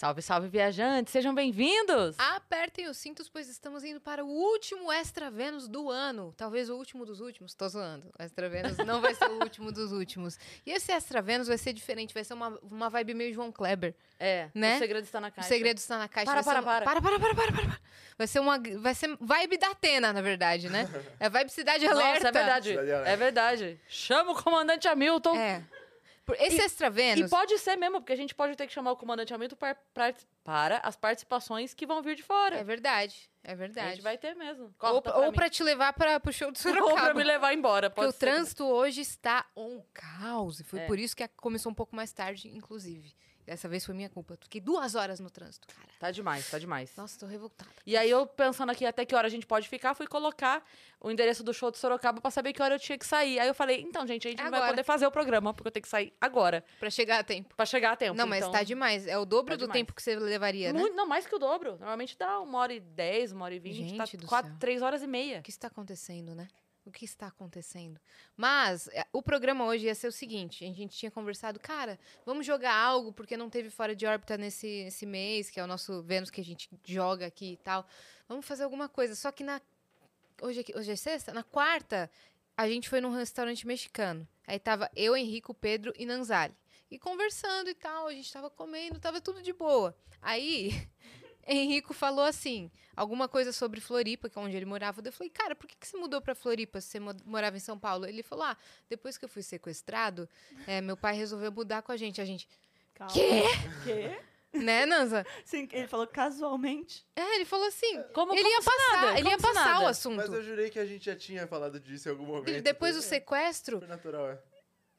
Salve, salve, viajantes! Sejam bem-vindos! Apertem os cintos, pois estamos indo para o último Extra Vênus do ano. Talvez o último dos últimos. Tô zoando. O Extra Vênus não vai ser o último dos últimos. E esse Extra Vênus vai ser diferente. Vai ser uma, uma vibe meio João Kleber. É, Né? o segredo está na O caixa. segredo está na caixa. Para, para, para, para, para, para, para, para. Vai ser uma... Vai ser vibe da Atena, na verdade, né? É vibe Cidade Alerta. Nossa, é verdade. É verdade. Chama o comandante Hamilton. É. Esse Extra E Vênus... pode ser mesmo, porque a gente pode ter que chamar o comandante Hamilton para, para, para as participações que vão vir de fora. É verdade. É a verdade. gente vai ter mesmo. Ou, Corta ou pra te levar para o show de Ou Sorocaba. pra me levar embora. Porque Pode o ser. trânsito hoje está um caos. E foi É. por isso que a- começou um pouco mais tarde, inclusive. Dessa vez foi minha culpa. Fiquei duas horas no trânsito, cara. Tá demais, tá demais. Nossa, tô revoltada. E aí eu, pensando aqui até que hora a gente pode ficar, fui colocar o endereço do show de Sorocaba pra saber que hora eu tinha que sair. Aí eu falei, então, gente, a gente não vai Agora. poder fazer o programa, porque eu tenho que sair agora, Pra chegar a tempo. pra chegar a tempo. não, mas então... tá demais. É o dobro tá do demais. tempo que você levaria, né? Muito, não, mais que o dobro. Normalmente dá uma hora e dez, uma hora e vinte. Gente Tá quatro, três horas e meia. O que está acontecendo, né? O que está acontecendo? Mas é, o programa hoje ia ser o seguinte: a gente tinha conversado, cara, vamos jogar algo, porque não teve fora de órbita nesse, esse mês, que é o nosso Vênus que a gente joga aqui e tal. Vamos fazer alguma coisa. Só que na. Hoje, hoje é sexta? Na quarta, a gente foi num restaurante mexicano. Aí tava eu, Henrico, Pedro e Nanzali. E conversando e tal, a gente tava comendo, tava tudo de boa. Aí. Henrico falou assim, alguma coisa sobre Floripa, que é onde ele morava. Eu falei, cara, por que, que você mudou pra Floripa se você mo- morava em São Paulo? Ele falou, ah, depois que eu fui sequestrado, é, meu pai resolveu mudar com a gente. A gente, Calma. Quê? Quê? né, Nanza? Sim, ele falou casualmente. É, ele falou assim, Como, ele como ia passar, nada, ele ia passar o nada. assunto. Mas eu jurei que a gente já tinha falado disso em algum momento. Depois do Foi sequestro, super natural, é.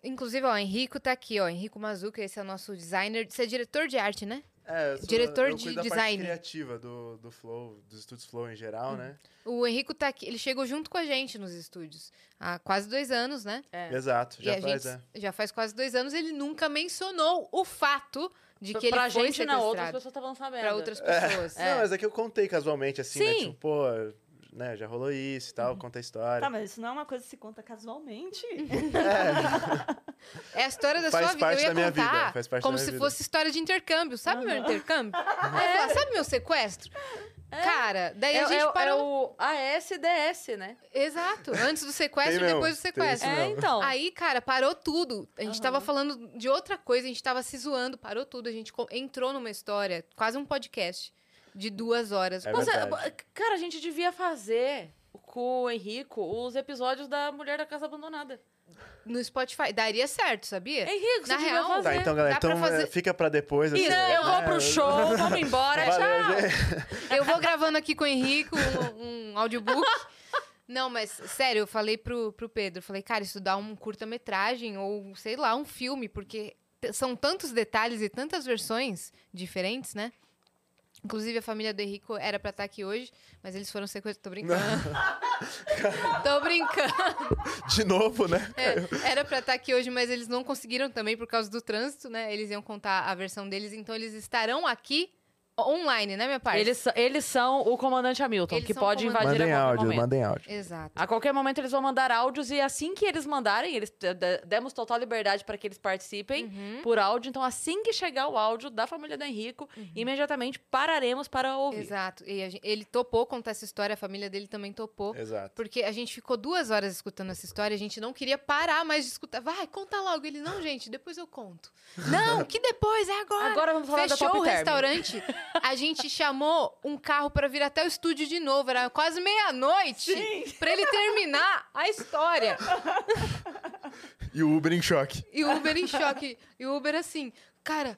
inclusive, ó, Henrico tá aqui, ó, Henrico Mazuca, esse é o nosso designer, você é diretor de arte, né? É, eu sou, Diretor eu de cuido da design. parte criativa do, do Flow, dos estúdios Flow em geral, né? O Henrico tá aqui, ele chegou junto com a gente nos estúdios há quase dois anos, né? É. Exato, já e a faz, gente é. já faz quase dois anos, ele nunca mencionou o fato de que pra ele foi gente, não, outras pessoas estavam sabendo. para outras pessoas. Não, mas é que eu contei casualmente, assim, né? Sim. Tipo, pô, né, já rolou isso e tal, conta a história. Tá, mas isso não é uma coisa que se conta casualmente. É a história da Faz sua vida. parte Eu ia da minha contar vida, faz parte como da minha se vida. fosse história de intercâmbio. Sabe meu intercâmbio? Falava, sabe meu sequestro? Cara, daí É, a gente é- é parou. o ASDS, né? Exato. Antes do sequestro e depois do sequestro. É, então. Aí, cara, parou tudo. A gente tava falando de outra coisa, a gente tava se zoando, parou tudo. A gente entrou numa história, quase um podcast, de duas horas. É é, verdade. cara, a gente devia fazer com o Henrico os episódios da Mulher da Casa Abandonada. No Spotify. Daria certo, sabia? Henrico, você Na real, fazer. Tá, então, galera, Dá pra então fazer- é, fica pra depois. Assim, eu vou é, pro show, vamos embora, Valeu, tchau. gente. Eu vou gravando aqui com o Henrico um, um audiobook. Não, mas sério, eu falei pro, pro Pedro, falei, cara, isso dá um curta-metragem ou, sei lá, um filme, porque são tantos detalhes e tantas versões diferentes, né? Inclusive, a família do Henrico era pra estar aqui hoje, mas eles foram sequestrados. Tô brincando. Tô brincando. De novo, né? É, era pra estar aqui hoje, mas eles não conseguiram também por causa do trânsito, né? Eles iam contar a versão deles, então eles estarão aqui online, né, minha parte? Eles, são- eles são o comandante Hamilton, Eles que pode invadir Mandem a qualquer áudio, momento. mandem áudio. Exato. A qualquer momento eles vão mandar áudios e assim que eles mandarem, eles demos total liberdade para que eles participem Uhum. por áudio. Então, assim que chegar o áudio da família do Henrico, imediatamente pararemos para ouvir. Exato. E a gen- ele topou contar essa história, a família dele também topou. Exato. Porque a gente ficou duas horas escutando essa história, a gente não queria parar mais de escutar. Vai, conta logo. Ele, não, gente, depois eu conto. não, que depois, é agora. Agora vamos falar Fechou da Top o Term. restaurante, a gente chamou um carro pra vir até o estúdio de novo. Era quase meia-noite pra ele terminar a história. E o Uber em choque. E o Uber em choque. E o Uber assim, cara,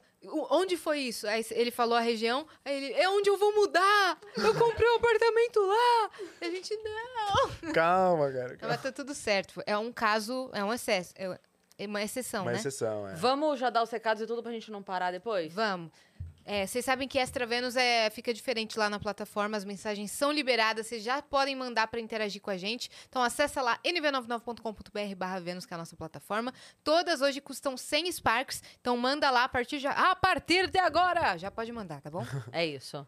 onde foi isso? Aí ele falou a região, aí ele, é onde eu vou mudar! Eu comprei um apartamento lá! A gente, não! Calma, cara. Calma. Mas tá tudo certo. É um caso, é um excesso. É uma exceção, Uma né? exceção, é. Vamos já dar os recados e tudo pra gente não parar depois? Vamos. É, vocês sabem que Extra Vênus é, fica diferente lá na plataforma, as mensagens são liberadas, vocês já podem mandar para interagir com a gente. Então acessa lá nv99.com.br barra Vênus, que é a nossa plataforma. Todas hoje custam 100 Sparks, então manda lá a partir, a partir de agora. Já pode mandar, tá bom? É isso.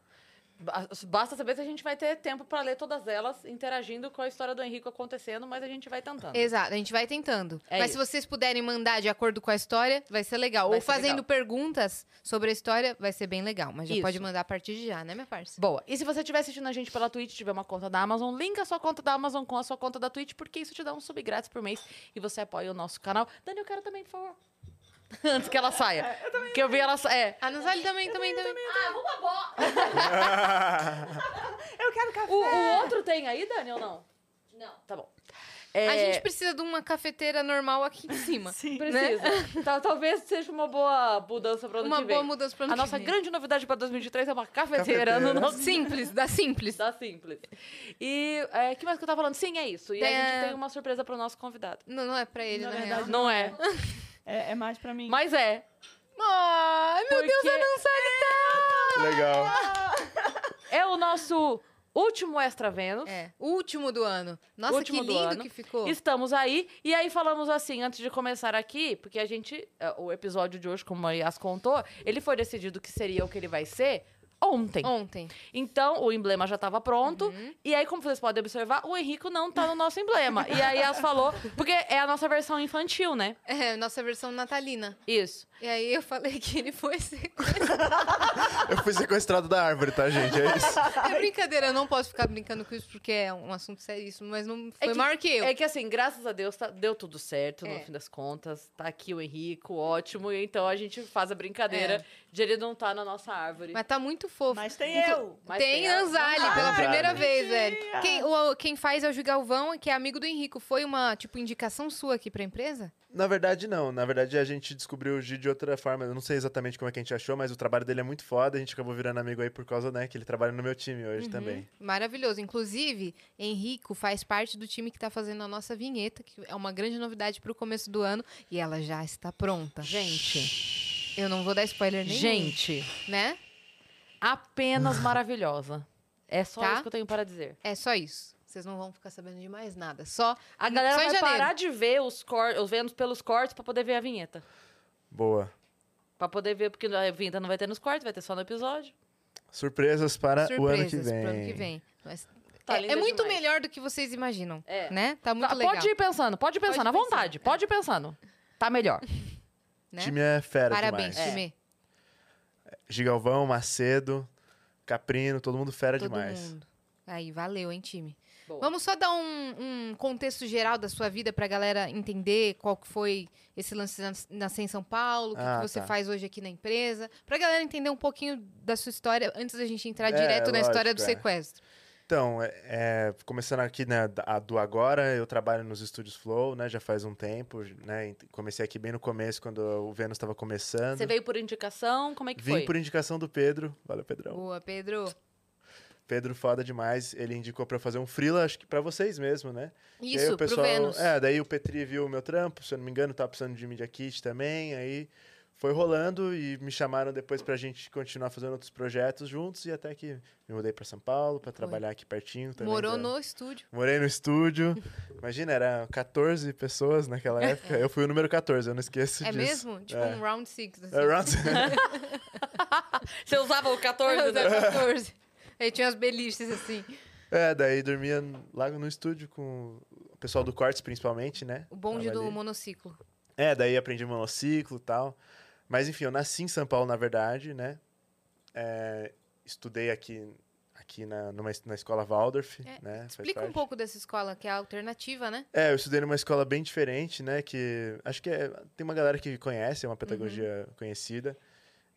Ba- Basta saber se a gente vai ter tempo pra ler todas elas, interagindo com a história do Henrique acontecendo, mas a gente vai tentando. Exato, a gente vai tentando. É Mas isso. se vocês puderem mandar de acordo com a história, vai ser legal. Vai Ou ser fazendo legal. perguntas sobre a história, vai ser bem legal. Mas já Isso. pode mandar a partir de já, né, minha parça? Boa. E se você estiver assistindo a gente pela Twitch, tiver uma conta da Amazon, linka a sua conta da Amazon com a sua conta da Twitch, porque isso te dá um sub grátis por mês e você apoia o nosso canal. Dani, eu quero também, por favor. Antes que ela saia. Que eu vi ela sa- É. A Nazália também, também, também. Ah, uma bola! Eu quero café. O, o outro tem aí, Dani, ou não? Não. Tá bom. É, A gente precisa de uma cafeteira normal aqui em cima. Sim. precisa. Tal- talvez seja uma boa mudança para ano Uma que vem. boa mudança pra ano A que nossa vem. grande novidade para 2023 é uma cafeteira, Cafeteira. no nosso Simples, da simples. Da Simples. E é, que mais que eu tava falando? Sim, é isso. E a Tem gente a- tem uma surpresa pro nosso convidado. Não, não é pra ele, Na na, verdade, real. Não é. É, é mais pra mim. Mas é. Ai, meu Deus, Porque- a Nazália tá... Legal. É o nosso último Extra Vênus. É, o último do ano. Nossa, Último que do lindo ano. que ficou. Estamos aí. E aí falamos assim, antes de começar aqui, porque a gente. é, O episódio de hoje, como a Yas contou, ele foi decidido que seria o que ele vai ser ontem. Ontem. Então, o emblema já estava pronto. Uhum. E aí, como vocês podem observar, o Henrico não tá no nosso emblema. E aí, Yas falou, porque é a nossa versão infantil, né? É, nossa versão natalina. Isso. E aí eu falei que ele foi ser... Eu fui sequestrado da árvore, tá, gente? É isso. É brincadeira, eu não posso ficar brincando com isso porque é um assunto seríssimo, mas não foi É que- maior que eu. É que assim, graças a Deus, tá- deu tudo certo, É. no fim das contas. Tá aqui o Henrico, ótimo. E então a gente faz a brincadeira É. de ele não tá na nossa árvore. Mas tá muito fofo. Mas tem eu. Mas tem tem a- Anzali, pela primeira vez, velho. Quem, o- quem faz é o Gil Galvão, que é amigo do Henrico. Foi uma, tipo, indicação sua aqui pra empresa? Na verdade, não. Na verdade, a gente descobriu o Gi de outra forma. Eu não sei exatamente como é que a gente achou, mas o trabalho dele é muito foda. A gente acabou virando amigo aí por causa, né, que ele trabalha no meu time hoje também. Maravilhoso. Inclusive, Henrico faz parte do time que tá fazendo a nossa vinheta, que é uma grande novidade pro começo do ano. E ela já está pronta. Gente, Eu não vou dar spoiler nenhum. gente, Né? apenas maravilhosa. É só Tá? isso que eu tenho para dizer. É só isso. Vocês não vão ficar sabendo de mais nada. Só. A galera só vai janeiro. parar de ver os, cor os Vênus pelos cortes pra poder ver a vinheta. Boa. Pra poder ver, porque a vinheta não vai ter nos cortes, vai ter só no episódio. Surpresas para o ano que Surpresas vem. pro ano que vem. Mas Tá é, é muito demais. melhor do que vocês imaginam. É. Né? Tá muito Tá, legal. Pode ir pensando, pode ir Pode pensando, à vontade. é. Pode ir pensando. Tá melhor. né? O time é fera Parabéns, demais. time. Gigalvão, Macedo, Caprino, todo mundo fera Todo demais. mundo. Aí, valeu, hein, time. Boa. Vamos só dar um, um contexto geral da sua vida pra galera entender qual que foi esse lance na- nascer em São Paulo, o que, Ah, que você tá. faz hoje aqui na empresa. Pra galera entender um pouquinho da sua história antes da gente entrar É, direto na história do lógico, é. sequestro. Então, é, é, começando aqui né, do agora, eu trabalho nos estúdios Flow, né? Já faz um tempo, né? Comecei aqui bem no começo, quando o Vênus estava começando. Você veio por indicação, como é que Vim foi? por indicação do Pedro. Valeu, Pedrão. Boa, Pedro. Pedro foda demais. Ele indicou pra fazer um freela, acho que pra vocês mesmo, né? E aí Isso, o pessoal, pro Vênus. É, daí o Petri viu o meu trampo, se eu não me engano, tava precisando de Media Kit também. Aí foi rolando e me chamaram depois pra gente continuar fazendo outros projetos juntos. E até que me mudei pra São Paulo pra trabalhar aqui pertinho também. Morou da- no estúdio. Morei no estúdio. Imagina, era 14 pessoas naquela época. Eu fui o número 14, eu não esqueço É disso. mesmo? Tipo É. um round six. Assim. É, round- Você usava o 14, né? 14. Aí tinha as beliches assim. é, daí dormia lá no estúdio com o pessoal do Cortes, principalmente, né? O bonde do monociclo. É, daí aprendi monociclo e tal. Mas enfim, eu nasci em São Paulo, na verdade, né? É, estudei aqui, aqui na, numa, na escola Waldorf, É, né? Explica um pouco dessa escola, que é a alternativa, né? É, eu estudei numa escola bem diferente, né? Que acho que é- tem uma galera que conhece, é uma pedagogia conhecida.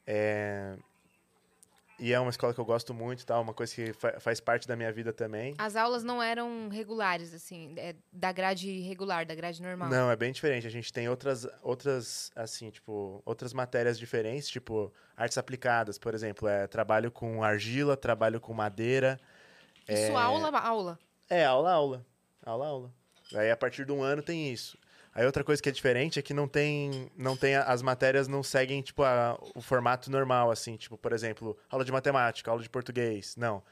É, e é uma escola que eu gosto muito, tal, uma coisa que fa- faz parte da minha vida também. As aulas não eram regulares, assim, é da grade regular, da grade normal. Não, é bem diferente. A gente tem outras, outras, assim, tipo, outras matérias diferentes, tipo, artes aplicadas, por exemplo. É, trabalho com argila, trabalho com madeira. Isso, aula, aula. É, aula, aula. Aula, aula. Aí, a partir de um ano, tem isso. Aí, outra coisa que é diferente é que não tem, não tem a- as matérias não seguem, tipo, a- o formato normal, assim. Tipo, por exemplo, aula de matemática, aula de português. Não.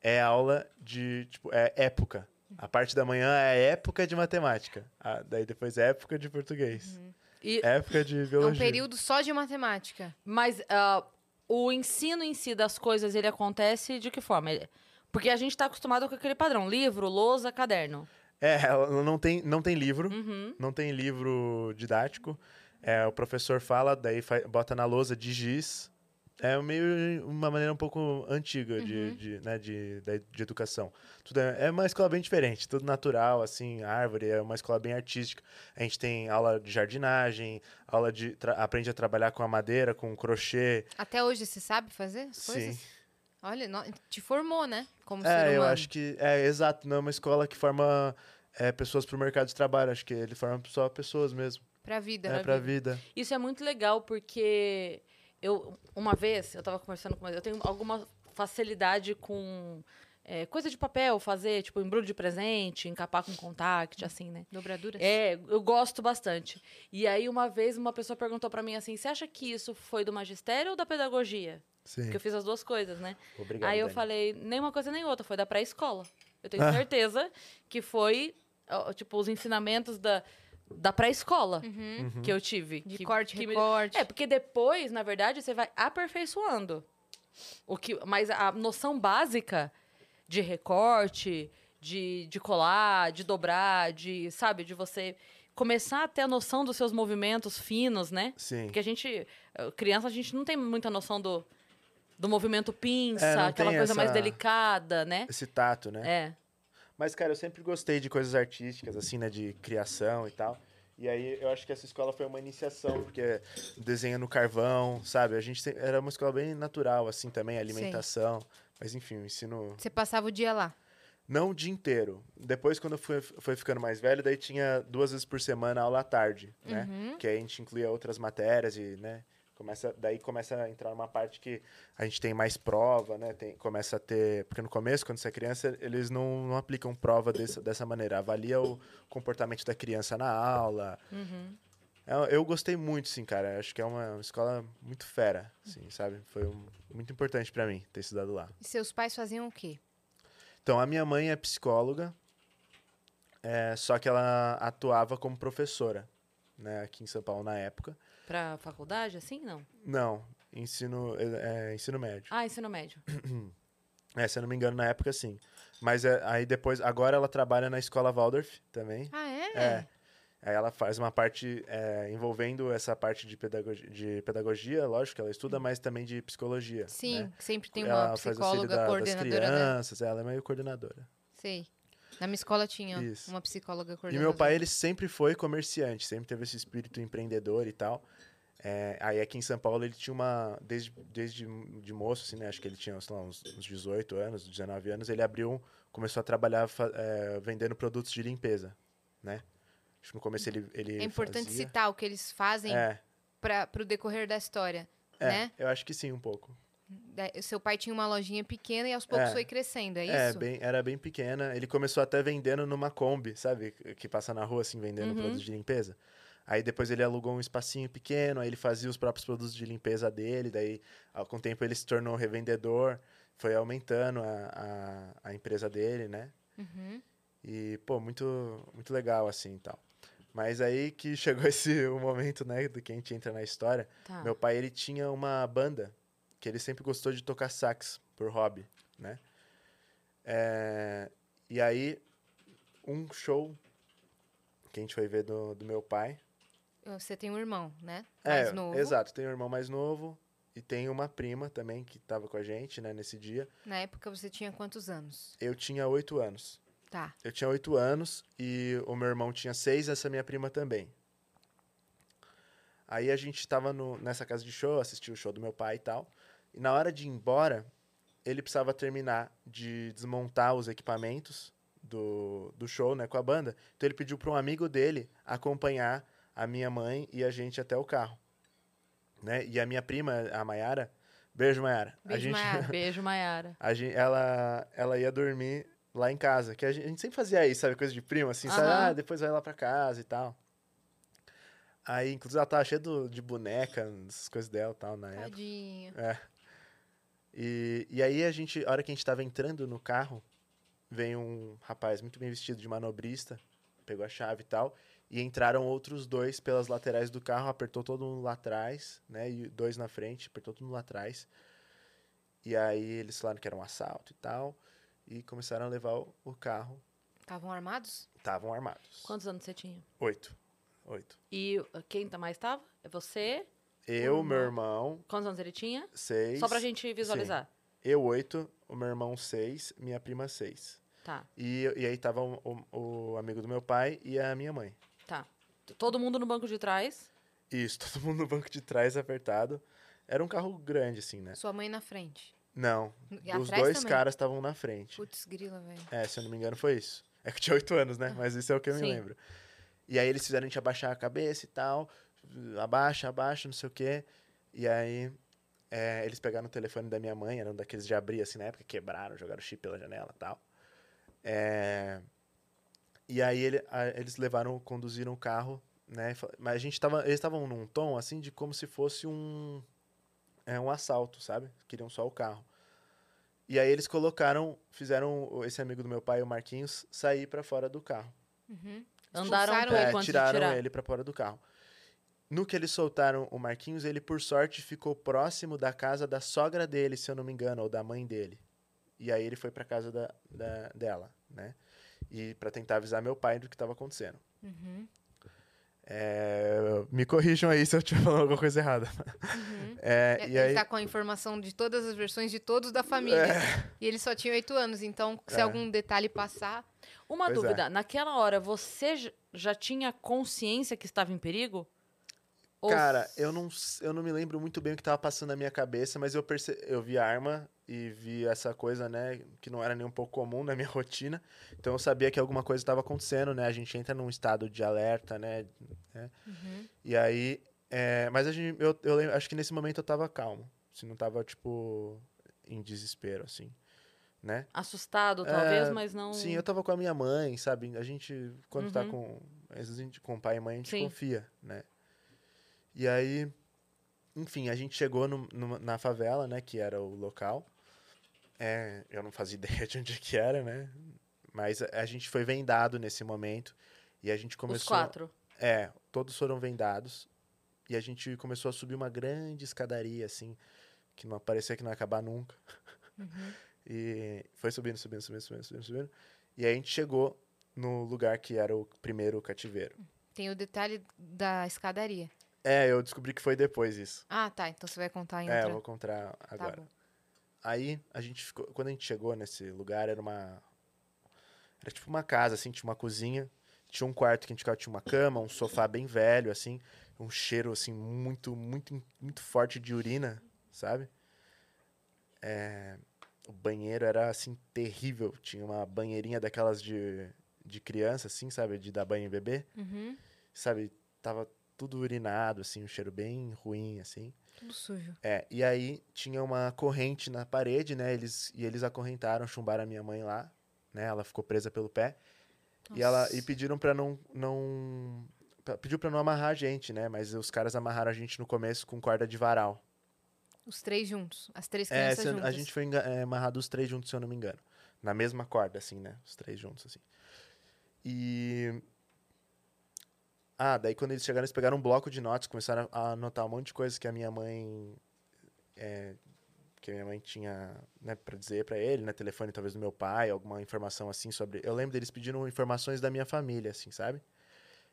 É aula de, tipo, é época. A parte da manhã é época de matemática. Ah, daí depois é época de português. E- Época de É um biologia. período só de matemática. Mas ah, o ensino em si das coisas, ele acontece de que forma? Ele- Porque a gente tá acostumado com aquele padrão, livro, lousa, caderno. É, ela não tem, não tem livro, Uhum. não tem livro didático. É, o professor fala, daí bota na lousa de giz. É meio uma maneira um pouco antiga de, de, né, de, de educação. Tudo é, é uma escola bem diferente, tudo natural, assim, árvore, é uma escola bem artística. A gente tem aula de jardinagem, aula de. aprende a trabalhar com a madeira, com crochê. Até hoje você sabe fazer as coisas? Sim. Olha, no- te formou, né? Como ser É, humano. eu acho que. É, exato, não é uma escola que forma é, pessoas para o mercado de trabalho. Acho que ele forma só pessoas mesmo. Pra vida. É, pra vida. Isso é muito legal porque eu uma vez eu tava conversando com eu tenho alguma facilidade com é, coisa de papel, fazer tipo embrulho de presente, encapar com contact, assim, né? Dobraduras? É, eu gosto bastante. E aí uma vez uma pessoa perguntou pra mim assim: "Você acha que isso foi do magistério ou da pedagogia?" Sim. Porque eu fiz as duas coisas, né? Obrigado. aí eu Dani. falei, nem uma coisa nem outra, foi da pré-escola. Eu tenho Ah. certeza que foi tipo os ensinamentos da da pré-escola Uhum. que eu tive. De que- corte, que me- recorte. é, porque depois, na verdade, você vai aperfeiçoando. O que, mas a noção básica de recorte, de, de colar, de dobrar, de, sabe, de você começar a ter a noção dos seus movimentos finos, né? Sim. Porque a gente, eh, criança, a gente não tem muita noção do, do movimento pinça, É, aquela coisa mais essa- delicada, né? Esse tato, né? É. Mas, cara, eu sempre gostei de coisas artísticas, assim, né? De criação e tal. E aí eu acho que essa escola foi uma iniciação, porque desenha no carvão, sabe? A gente era uma escola bem natural, assim, também, alimentação. Mas enfim, o ensino. Você passava o dia lá. Não o dia inteiro. Depois, quando eu fui, foi ficando mais velho, daí tinha duas vezes por semana aula à tarde, né? Uhum. Que aí a gente incluía outras matérias e, né? Começa, daí começa a entrar numa parte que a gente tem mais prova, né? Tem, começa a ter. Porque no começo, quando você é criança, eles não, não aplicam prova dessa, dessa maneira. Avalia o comportamento da criança na aula. Uhum. É, Eu gostei muito, sim, cara. Acho que é uma, uma escola muito fera, assim, sabe? Foi um- muito importante pra mim ter estudado lá. E seus pais faziam o quê? Então, a minha mãe é psicóloga, é, só que ela atuava como professora, né, aqui em São Paulo na época. Pra faculdade, assim? Não. Não, ensino, é, é, ensino médio. Ah, ensino médio. É, se eu não me engano, na época sim. Mas é, aí depois, agora ela trabalha na escola Waldorf também. Ah, é? É. Aí ela faz uma parte é, envolvendo essa parte de pedagogia, de pedagogia, lógico ela estuda, mas também de psicologia. Sim, né? sempre tem uma ela auxílio psicóloga da- das coordenadora, né? crianças, ela é meio coordenadora. Sei. Na minha escola tinha Isso. uma psicóloga E coordenadora. meu pai, ele sempre foi comerciante, sempre teve esse espírito empreendedor e tal. É, aí aqui em São Paulo ele tinha uma, desde, desde de moço, assim, né? Acho que ele tinha, lá, uns, uns 18 anos, 19 anos, ele abriu, começou a trabalhar é, vendendo produtos de limpeza, né? Acho que no começo ele, ele É importante fazia. citar o que eles fazem É, para o decorrer da história, é, né? eu acho que sim, um pouco. Da- Seu pai tinha uma lojinha pequena e aos poucos É. foi crescendo, é É, isso? bem, era bem pequena. Ele começou até vendendo numa Kombi, sabe? Que passa na rua, assim, vendendo Uhum. produtos de limpeza. Aí depois ele alugou um espacinho pequeno, aí ele fazia os próprios produtos de limpeza dele, daí ah, com o tempo ele se tornou revendedor, foi aumentando a, a, a empresa dele, né? Uhum. E, pô, muito, muito legal, assim, e tal. Mas aí que chegou esse o momento, né, do que a gente entra na história. Tá. Meu pai, ele tinha uma banda que ele sempre gostou de tocar sax por hobby, né? É, e aí, um show que a gente foi ver do, do meu pai. Você tem um irmão, né? É, Mais novo. exato. Tem um irmão mais novo e tem uma prima também que tava com a gente, né, nesse dia. Na época você tinha quantos anos? Eu tinha oito anos. Tá. Eu tinha oito anos e o meu irmão tinha seis, essa minha prima também. Aí a gente tava no, nessa casa de show, assistiu o show do meu pai e tal. E na hora de ir embora, ele precisava terminar de desmontar os equipamentos do, do show, né, com a banda. Então ele pediu para um amigo dele acompanhar a minha mãe e a gente até o carro. Né? E a minha prima, a Maiara, beijo Maiara. a Beijo, gente, Maiara. Beijo, Mayara. a gente, ela, ela ia dormir lá em casa. Que a gente, a gente sempre fazia isso, sabe? Coisa de primo, assim, sabe? Aham. Ah, depois vai lá pra casa e tal. Aí, inclusive, ela tava cheia do- de boneca, essas coisas dela e tal, na época. Tadinho. É. E, e aí, a gente, a hora que a gente tava entrando no carro, veio um rapaz muito bem vestido de manobrista, pegou a chave e tal. E entraram outros dois pelas laterais do carro, apertou todo mundo lá atrás, né? E dois na frente, apertou todo mundo lá atrás. E aí eles falaram que era um assalto e tal. E começaram a levar o, o carro. Estavam armados? Estavam armados. Quantos anos você tinha? Oito. Oito. E quem tá mais tava? É você? Eu, meu irmão, Quantos anos ele tinha? seis. Só pra gente visualizar. Eu, oito. O meu irmão, seis. Minha prima, seis. Tá, E, e aí tava o, o- o amigo do meu pai e a minha mãe. Todo mundo no banco de trás. Isso, todo mundo no banco de trás apertado. Era um carro grande, assim, né? Sua mãe na frente. Não. E os atrás dois também? caras estavam na frente. Putz, grila, velho. É, se eu não me engano, foi isso. É que eu tinha oito anos, né? Mas isso é o que eu me Sim. lembro. E aí eles fizeram a gente abaixar a cabeça e tal. Abaixa, abaixa, não sei o quê. E aí é, eles pegaram o telefone da minha mãe, eram daqueles de abrir assim na época, quebraram, jogaram o chip pela janela e tal. É, e aí ele- a- eles levaram, conduziram o carro, né? Mas a gente tava. Eles estavam num tom assim de como se fosse um. É um assalto, sabe? Queriam só o carro. E aí eles colocaram, fizeram esse amigo do meu pai, o Marquinhos, sair pra fora do carro. Uhum. Andaram ele É, de tiraram tirar. ele pra fora do carro. No que eles soltaram o Marquinhos, ele por sorte ficou próximo da casa da sogra dele, se eu não me engano, ou da mãe dele. E aí ele foi pra casa da, da- dela, né? E pra tentar avisar meu pai do que estava acontecendo. Uhum. É, me corrijam aí se eu estiver falando alguma coisa errada. Uhum. É, É, e ele aí, tá com a informação de todas as versões de todos da família. E ele só tinha oito anos, então se É. algum detalhe passar. Uma Pois é. dúvida, naquela hora você já tinha consciência que estava em perigo? Cara, eu não, eu não me lembro muito bem o que tava passando na minha cabeça, mas eu, perce... eu vi a arma e vi essa coisa, né, que não era nem um pouco comum na minha rotina. Então eu sabia que alguma coisa estava acontecendo, né? A gente entra num estado de alerta, né? né? Uhum. E aí. é, Mas a gente, eu, eu lembro- acho que nesse momento eu tava calmo. Se não tava, tipo, em desespero, assim. Né? Assustado, talvez, É, mas não. Sim, eu tava com a minha mãe, sabe? A gente, quando tá Uhum. com. Às vezes a gente, com pai e mãe, a gente Sim. confia, né? E aí, enfim, a gente chegou no- numa- na favela, né? Que era o local. É, eu não fazia ideia de onde que era, né? Mas a, a gente foi vendado nesse momento. E a gente começou. Os quatro. É, todos foram vendados. E a gente começou a subir uma grande escadaria, assim, que não parecia que não ia acabar nunca. Uhum. E foi subindo, subindo, subindo, subindo, subindo, subindo. E aí a gente chegou no lugar que era o primeiro cativeiro. Tem o detalhe da escadaria. É, eu descobri que foi depois isso. Ah, tá. Então você vai contar em É, eu vou contar Tá agora. bom. Aí a gente ficou. Quando a gente chegou nesse lugar, era uma. Era tipo uma casa, assim, tinha uma cozinha. Tinha um quarto que a gente ficava, tinha uma cama, um sofá bem velho, assim. Um cheiro, assim, muito, muito, muito forte de urina, sabe? É, o banheiro era, assim, terrível. Tinha uma banheirinha daquelas de, de criança, assim, sabe? De dar banho em bebê. Uhum. Sabe? Tava tudo urinado, assim, um cheiro bem ruim, assim. Tudo sujo. É, e aí tinha uma corrente na parede, né? Eles, e eles acorrentaram, chumbaram a minha mãe lá, né? Ela ficou presa pelo pé. E, ela, e pediram pra não. não pediu pra não amarrar a gente, né? Mas os caras amarraram a gente no começo com corda de varal. Os três juntos. As três É, crianças eu- juntas. a gente foi é, amarrado os três juntos, se eu não me engano. Na mesma corda, assim, né? Os três juntos, assim. E. Ah, daí quando eles chegaram, eles pegaram um bloco de notas, começaram a anotar um monte de coisas que a minha mãe. é, que a minha mãe tinha, né, pra dizer pra ele, né? Telefone talvez do meu pai, alguma informação assim sobre. Eu lembro deles pedindo informações da minha família, assim, sabe?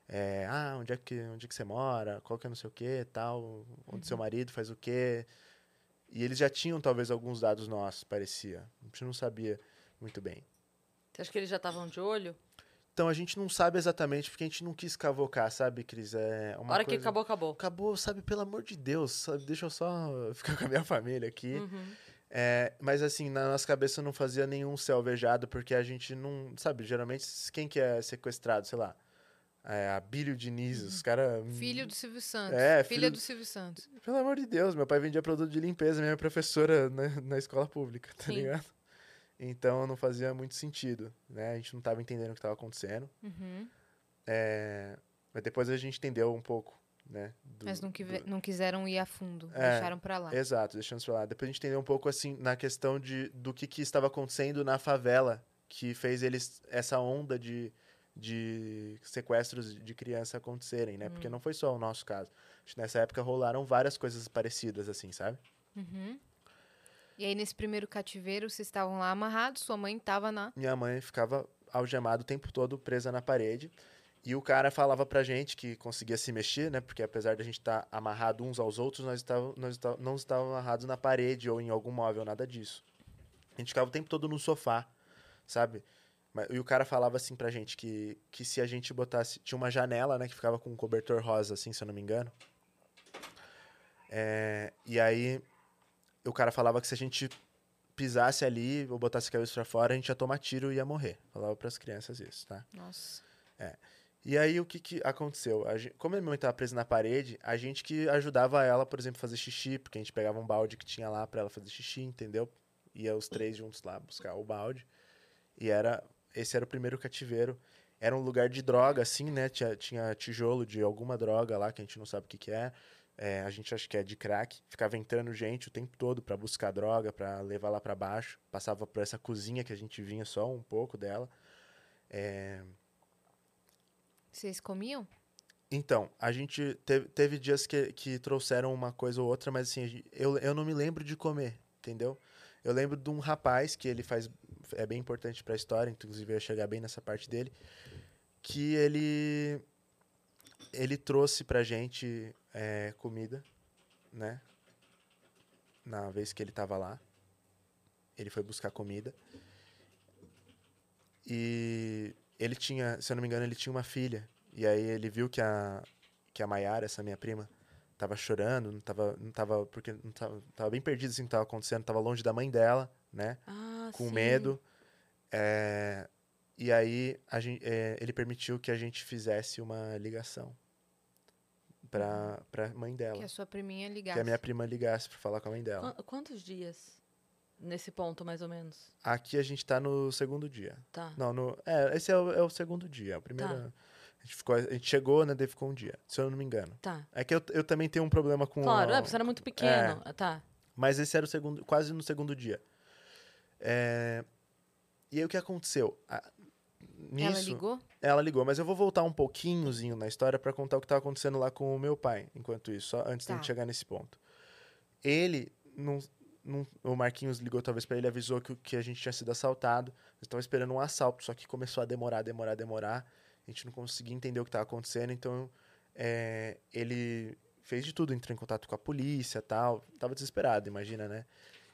É, ah, onde é que, onde é que você mora? Qual que é não sei o que, tal, onde seu marido faz o quê? E eles já tinham talvez alguns dados nossos, parecia. A gente não sabia muito bem. Você acha que eles já estavam de olho? Então a gente não sabe exatamente porque a gente não quis cavocar, sabe, Cris? É uma a hora coisa... que acabou, acabou. Acabou, sabe, pelo amor de Deus, sabe? deixa eu só ficar com a minha família aqui. Uhum. É, mas assim, na nossa cabeça não fazia nenhum céu alvejado, porque a gente não. Sabe, geralmente, quem que é sequestrado, sei lá? É, a Bílio Diniz, os caras. Filho do Silvio Santos. É, Filha filho- do Silvio Santos. Pelo amor de Deus, meu pai vendia produto de limpeza, minha professora na, na escola pública, tá Sim. ligado? Então não fazia muito sentido, né? A gente não tava entendendo o que tava acontecendo. Uhum. É, mas depois a gente entendeu um pouco, né? do- Mas não, quive- do- não quiseram ir a fundo. É, Deixaram pra lá. Exato, deixando isso pra lá. Depois a gente entendeu um pouco, assim, na questão de, do que, que estava acontecendo na favela, que fez eles, essa onda de, de sequestros de criança acontecerem, né? Hum. Porque não foi só o nosso caso. Que nessa época rolaram várias coisas parecidas, assim, sabe? Uhum. E aí, nesse primeiro cativeiro, vocês estavam lá amarrados, sua mãe tava na. Minha mãe ficava algemada o tempo todo, presa na parede. E o cara falava pra gente que conseguia se mexer, né? Porque apesar de a gente estar amarrado uns aos outros, nós, estávamos, nós não estávamos amarrados na parede ou em algum móvel, nada disso. A gente ficava o tempo todo no sofá, sabe? E o cara falava assim pra gente que, que se a gente botasse. Tinha uma janela, né? Que ficava com um cobertor rosa, assim, se eu não me engano. É, e aí o cara falava que se a gente pisasse ali ou botasse a cabeça pra fora, a gente ia tomar tiro e ia morrer. Falava pras crianças isso, tá? Nossa. E aí, o que, que aconteceu? A gen- como a minha mãe estava presa na parede, a gente que ajudava ela, por exemplo, a fazer xixi, porque a gente pegava um balde que tinha lá para ela fazer xixi, entendeu? Ia os três juntos lá buscar o balde. E era esse era o primeiro cativeiro. Era um lugar de droga, assim, né? Tinha, tinha tijolo de alguma droga lá, que a gente não sabe o que, que é. É, a gente acha que é de crack. Ficava entrando gente o tempo todo para buscar droga, para levar lá para baixo. Passava por essa cozinha que a gente vinha só um pouco dela. É, Vocês comiam? Então, a gente teve, teve dias que, que trouxeram uma coisa ou outra, mas assim, a eu, eu não me lembro de comer, entendeu? Eu lembro de um rapaz que ele faz. É bem importante pra história, inclusive eu ia chegar bem nessa parte dele. Que ele. Ele trouxe pra gente é, comida, né? Na vez que ele tava lá. Ele foi buscar comida. E ele tinha, se eu não me engano, ele tinha uma filha. E aí ele viu que a, que a Maiara, essa minha prima, tava chorando, não tava, não tava porque não tava, tava bem perdido assim o que tava acontecendo, tava longe da mãe dela, né? Ah, Com sim. medo. É, e aí a gen- é, ele permitiu que a gente fizesse uma ligação pra, pra mãe dela. Que a sua priminha Que ligasse. a minha prima ligasse pra falar com a mãe dela. Qu- Quantos dias nesse ponto, mais ou menos? Aqui a gente tá no segundo dia. Tá. Não, no, é, esse é o, é o segundo dia. O primeiro. Tá. A, gente ficou, a gente chegou, né? Daí ficou um dia, se eu não me engano. Tá. É que eu, eu também tenho um problema com. Claro, é, porque você era muito pequeno. Tá. Mas esse era o segundo, quase no segundo dia. É, E aí o que aconteceu? A- Nisso, Ela ligou? ela ligou, mas eu vou voltar um pouquinhozinho na história pra contar o que estava acontecendo lá com o meu pai, enquanto isso, só antes da Tá. gente chegar nesse ponto. Ele, não, não- o Marquinhos ligou talvez pra ele, avisou que, que a gente tinha sido assaltado. Eu estava esperando um assalto, só que começou a demorar, demorar, demorar. A gente não conseguia entender o que estava acontecendo, então é, ele fez de tudo, entrou em contato com a polícia tal. Tava desesperado, imagina, né?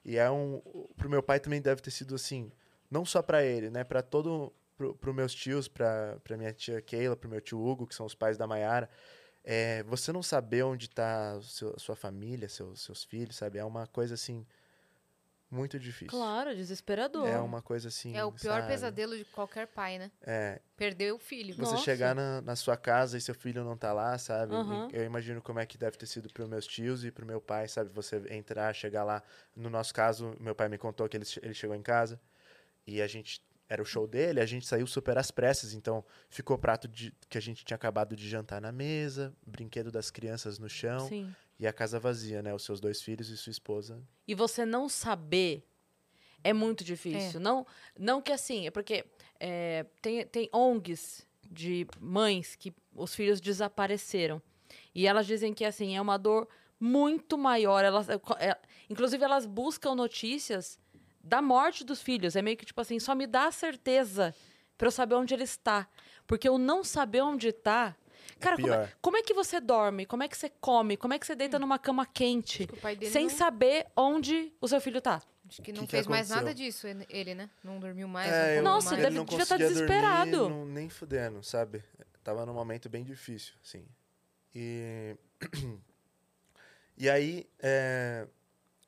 E é um. Pro meu pai também deve ter sido assim, não só pra ele, né? Pra todo. Pro, pro meus tios, pra, pra minha tia Keila, pro meu tio Hugo, que são os pais da Maiara. É, você não saber onde tá seu- sua família, seus, seus filhos, sabe? É uma coisa assim. Muito difícil. Claro, desesperador. É uma coisa assim. É o pior sabe? pesadelo de qualquer pai, né? É, Perder o filho. você Nossa. chegar na, na sua casa e seu filho não tá lá, sabe? E Eu imagino como é que deve ter sido pros meus tios e pro meu pai, sabe? Você entrar, chegar lá. No nosso caso, meu pai me contou que ele, ele chegou em casa e a gente. Era o show dele, a gente saiu super às pressas, então ficou prato de, que a gente tinha acabado de jantar na mesa, brinquedo das crianças no chão Sim. e a casa vazia, né? Os seus dois filhos e sua esposa. E você não saber é muito difícil. Não, não que assim, é porque é, tem, tem ONGs de mães que os filhos desapareceram. E elas dizem que assim, é uma dor muito maior. Elas, é, inclusive, elas buscam notícias da morte dos filhos. É meio que tipo assim, só me dá a certeza pra eu saber onde ele está. Porque eu não saber onde tá. Cara, como é, como é que você dorme? Como é que você come? Como é que você deita numa cama quente? O pai dele Sem não, saber onde o seu filho tá. acho que não Que que fez mais nada disso, ele- ele, né? Não dormiu mais. É, não Nossa, mais. deve- não devia tá conseguia desesperado. Dormir, não- nem fudendo, sabe? Tava num momento bem difícil, assim. E, e aí, é,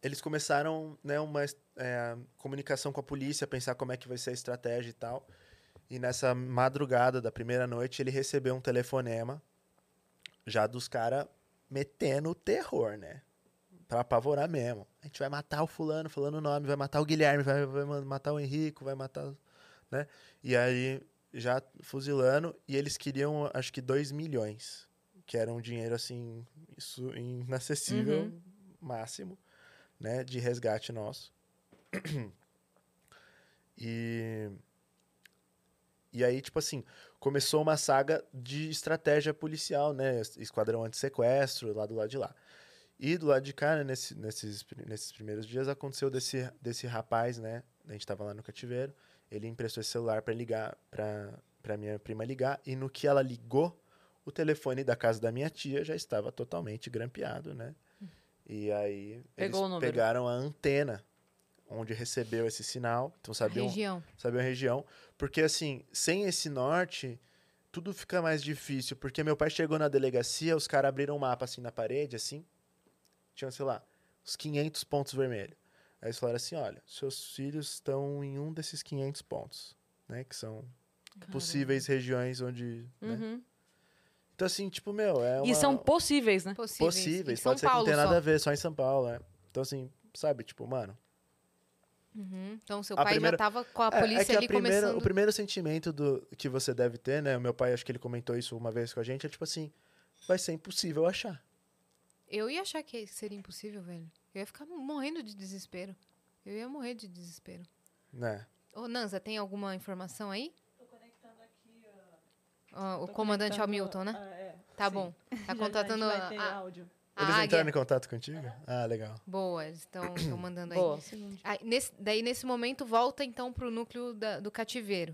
eles começaram né, uma é, comunicação com a polícia, pensar como é que vai ser a estratégia e tal. E nessa madrugada da primeira noite, ele recebeu um telefonema já dos caras metendo o terror, né? Pra apavorar mesmo. A gente vai matar o fulano, falando o nome, vai matar o Guilherme, vai, vai matar o Henrico, vai matar. Né? E aí, já fuzilando, e eles queriam, acho que 2 milhões. Que era um dinheiro, assim, isso inacessível, Uhum. máximo, né? De resgate nosso. E. E aí, tipo assim, começou uma saga de estratégia policial, né? Esquadrão anti-sequestro, lá do lado de lá. E do lado de cá, né, nesse, nesses, nesses primeiros dias, aconteceu desse, desse rapaz, né? A gente tava lá no cativeiro. Ele emprestou esse celular para ligar, pra, pra minha prima ligar. E no que ela ligou, o telefone da casa da minha tia já estava totalmente grampeado, né? E aí Pegou eles pegaram a antena onde recebeu esse sinal. Então sabiam, Região. sabiam a região. Porque assim, sem esse norte, tudo fica mais difícil. Porque meu pai chegou na delegacia, os caras abriram um mapa assim na parede, assim. Tinha, sei lá, uns 500 pontos vermelhos. Aí eles falaram assim, olha, seus filhos estão em um desses 500 pontos, né? Que são possíveis regiões onde... né? Então assim, tipo, meu, é uma... E são possíveis, né? Possíveis. possíveis. Em São Pode ser que Paulo não tenha só. nada a ver, só em São Paulo, né? Então assim, sabe, tipo, mano... Uhum. Então, seu A pai primeira- já tava com a É, polícia é que ali a primeira, começando. o primeiro sentimento do, que você deve ter, né? O meu pai, acho que ele comentou isso uma vez com a gente, é tipo assim, vai ser impossível achar. Eu ia achar que seria impossível, velho. Eu ia ficar morrendo de desespero. Eu ia morrer de desespero. Né? Ô, Nanza, tem alguma informação aí? Ó, o comandante Hamilton, né? Ah, é. Tá Sim. bom. Tá Já- já a contatando a, a, áudio. a Eles águia. entraram em contato contigo? Ah, legal. Boa, eles estão mandando aí. Boa. Aí, nesse- daí, nesse momento, volta então pro núcleo da- do cativeiro.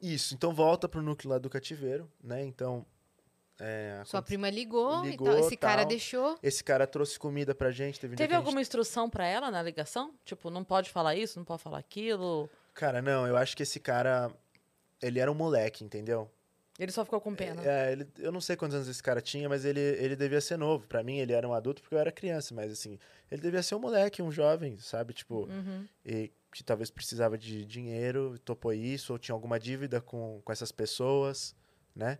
Isso, então volta pro núcleo lá do cativeiro, né? Então. é, Sua prima ligou, e Ligou, tal. Esse cara tal. deixou. Esse cara trouxe comida pra gente. Teve, Teve que a gente- alguma instrução pra ela na ligação? Tipo, não pode falar isso, não pode falar aquilo. Cara, não, eu acho que esse cara. Ele era um moleque, entendeu? Ele só ficou com pena. É, ele, eu não sei quantos anos esse cara tinha, mas ele, ele devia ser novo. Pra mim, ele era um adulto porque eu era criança, mas assim, ele devia ser um moleque, um jovem, sabe? Tipo, Uhum. e que talvez precisava de dinheiro, topou isso, ou tinha alguma dívida com, com essas pessoas, né?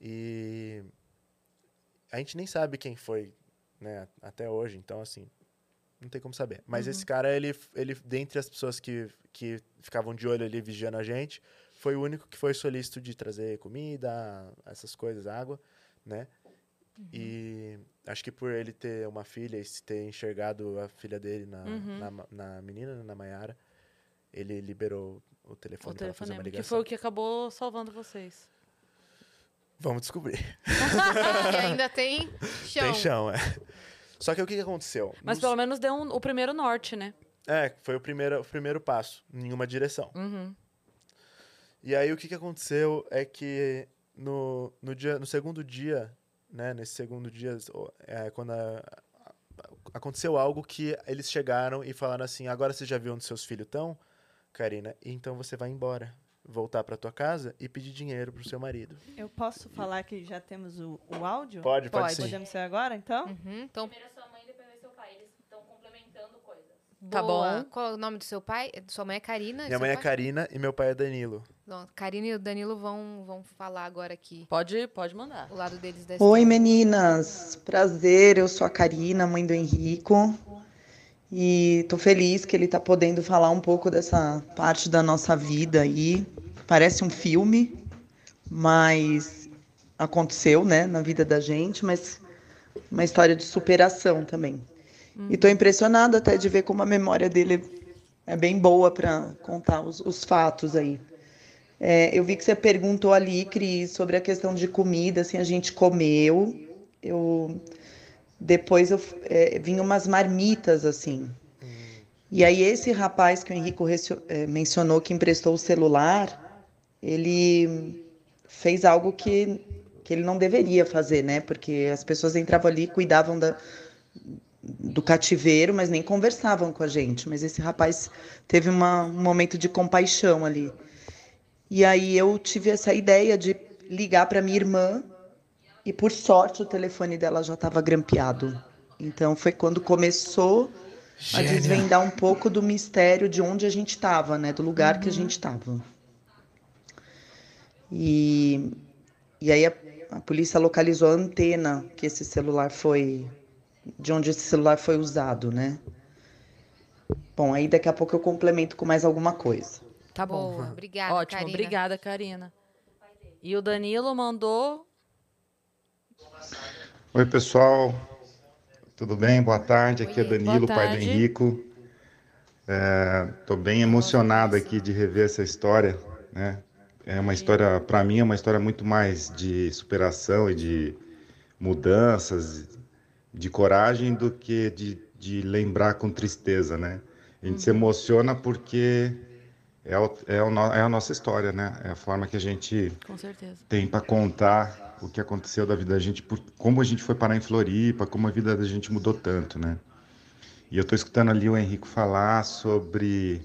E a gente nem sabe quem foi, né, até hoje, então assim, não tem como saber. Mas esse cara, ele, ele dentre as pessoas que, que ficavam de olho ali vigiando a gente, foi o único que foi solícito de trazer comida, essas coisas, água, né? E acho que por ele ter uma filha e se ter enxergado a filha dele na, Uhum. na, na menina, né, na Maiara, ele liberou o telefone para fazer uma telefonema, que ligação. foi o que acabou salvando vocês. Vamos descobrir. e ainda tem chão. Tem chão, é. Só que o que que aconteceu? Mas Nos- pelo menos deu um- o primeiro norte, né? É, foi o primeiro, o primeiro passo, em uma direção. Uhum. E aí o que, que aconteceu é que no, no, dia, no segundo dia, né, nesse segundo dia, é, quando a- a- aconteceu algo que eles chegaram e falaram assim, agora você já viu onde seus filhos estão, Karina? Então você vai embora, voltar para tua casa e pedir dinheiro pro seu marido. Eu posso falar que já temos o, o áudio? Pode, pode, Pode. sim. Podemos ser agora, então? Uhum, então, Primeiro sua mãe, depois vai seu pai. Eles estão complementando coisas. Tá boa. bom. Qual é o nome do seu pai? Sua mãe é Karina? Minha mãe é pai? Karina e meu pai é Danilo. Karina e o Danilo vão, vão falar agora aqui. Pode, pode mandar. O lado deles Oi, meninas. Prazer, eu sou a Karina, mãe do Henrico. E tô feliz que ele tá podendo falar um pouco dessa parte da nossa vida aí. Parece um filme, mas aconteceu, né, na vida da gente, mas uma história de superação também. E tô impressionada até de ver como a memória dele é bem boa para contar os, os fatos aí. É, eu vi que você perguntou ali, Cris, sobre a questão de comida, assim, a gente comeu. Eu depois eu é, umas marmitas assim. E aí esse rapaz que o Henrico é, mencionou que emprestou o celular, ele fez algo que que ele não deveria fazer, né? Porque as pessoas entravam ali, cuidavam da, do cativeiro, mas nem conversavam com a gente. Mas esse rapaz teve uma- um momento de compaixão ali. E aí eu tive essa ideia de ligar para minha irmã e por sorte o telefone dela já estava grampeado. Então foi quando começou a desvendar um pouco do mistério de onde a gente estava, né, do lugar que a gente estava. E e aí a, a polícia localizou a antena que esse celular foi de onde esse celular foi usado, né? Bom, aí daqui a pouco eu complemento com mais alguma coisa. Tá bom. Boa, obrigada, Ótimo, Karina. obrigada, Karina. E o Danilo mandou. Oi, pessoal. Tudo bem? Boa tarde. Aqui é Danilo, pai do. Henrico. Estou bem emocionado aqui de rever essa história, né? é uma história, para mim, é uma história muito mais de superação e de mudanças, de coragem, do que de, de lembrar com tristeza, né? A gente se emociona porque é, o- é, o é a nossa história, né? É a forma que a gente Com certeza. tem para contar o que aconteceu da vida da gente, por como a gente foi parar em Floripa, como a vida da gente mudou tanto, né? E eu tô escutando ali o Henrico falar sobre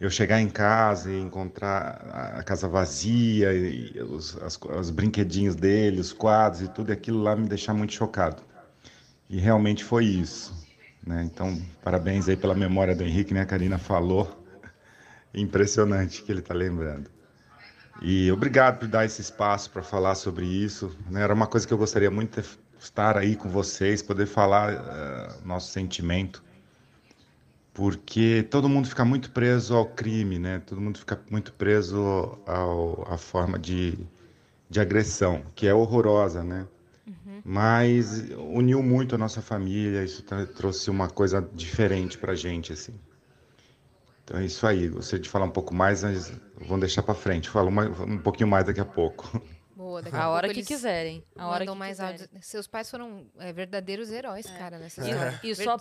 eu chegar em casa e encontrar a- casa vazia, e os, as os brinquedinhos dele, os quadros e tudo, e aquilo lá me deixar muito chocado. E realmente foi isso, né? Então, parabéns aí pela memória do Henrique, né? A Karina falou. Impressionante que ele tá lembrando. E obrigado por dar esse espaço para falar sobre isso. né? Era uma coisa que eu gostaria muito de estar aí com vocês, poder falar eh, nosso sentimento, porque todo mundo fica muito preso ao crime, né? Todo mundo fica muito preso ao, à forma de, de agressão, que é horrorosa, né? Mas uniu muito a nossa família, isso trouxe uma coisa diferente pra gente, assim. Então é isso aí. Gostaria de falar um pouco mais, mas vamos deixar para frente. Falo uma- um pouquinho mais daqui a pouco. Boa, daqui A a, hora pouco que quiserem. A hora que mais quiserem. Seus pais foram é, verdadeiros heróis, cara, nessa E, história. e só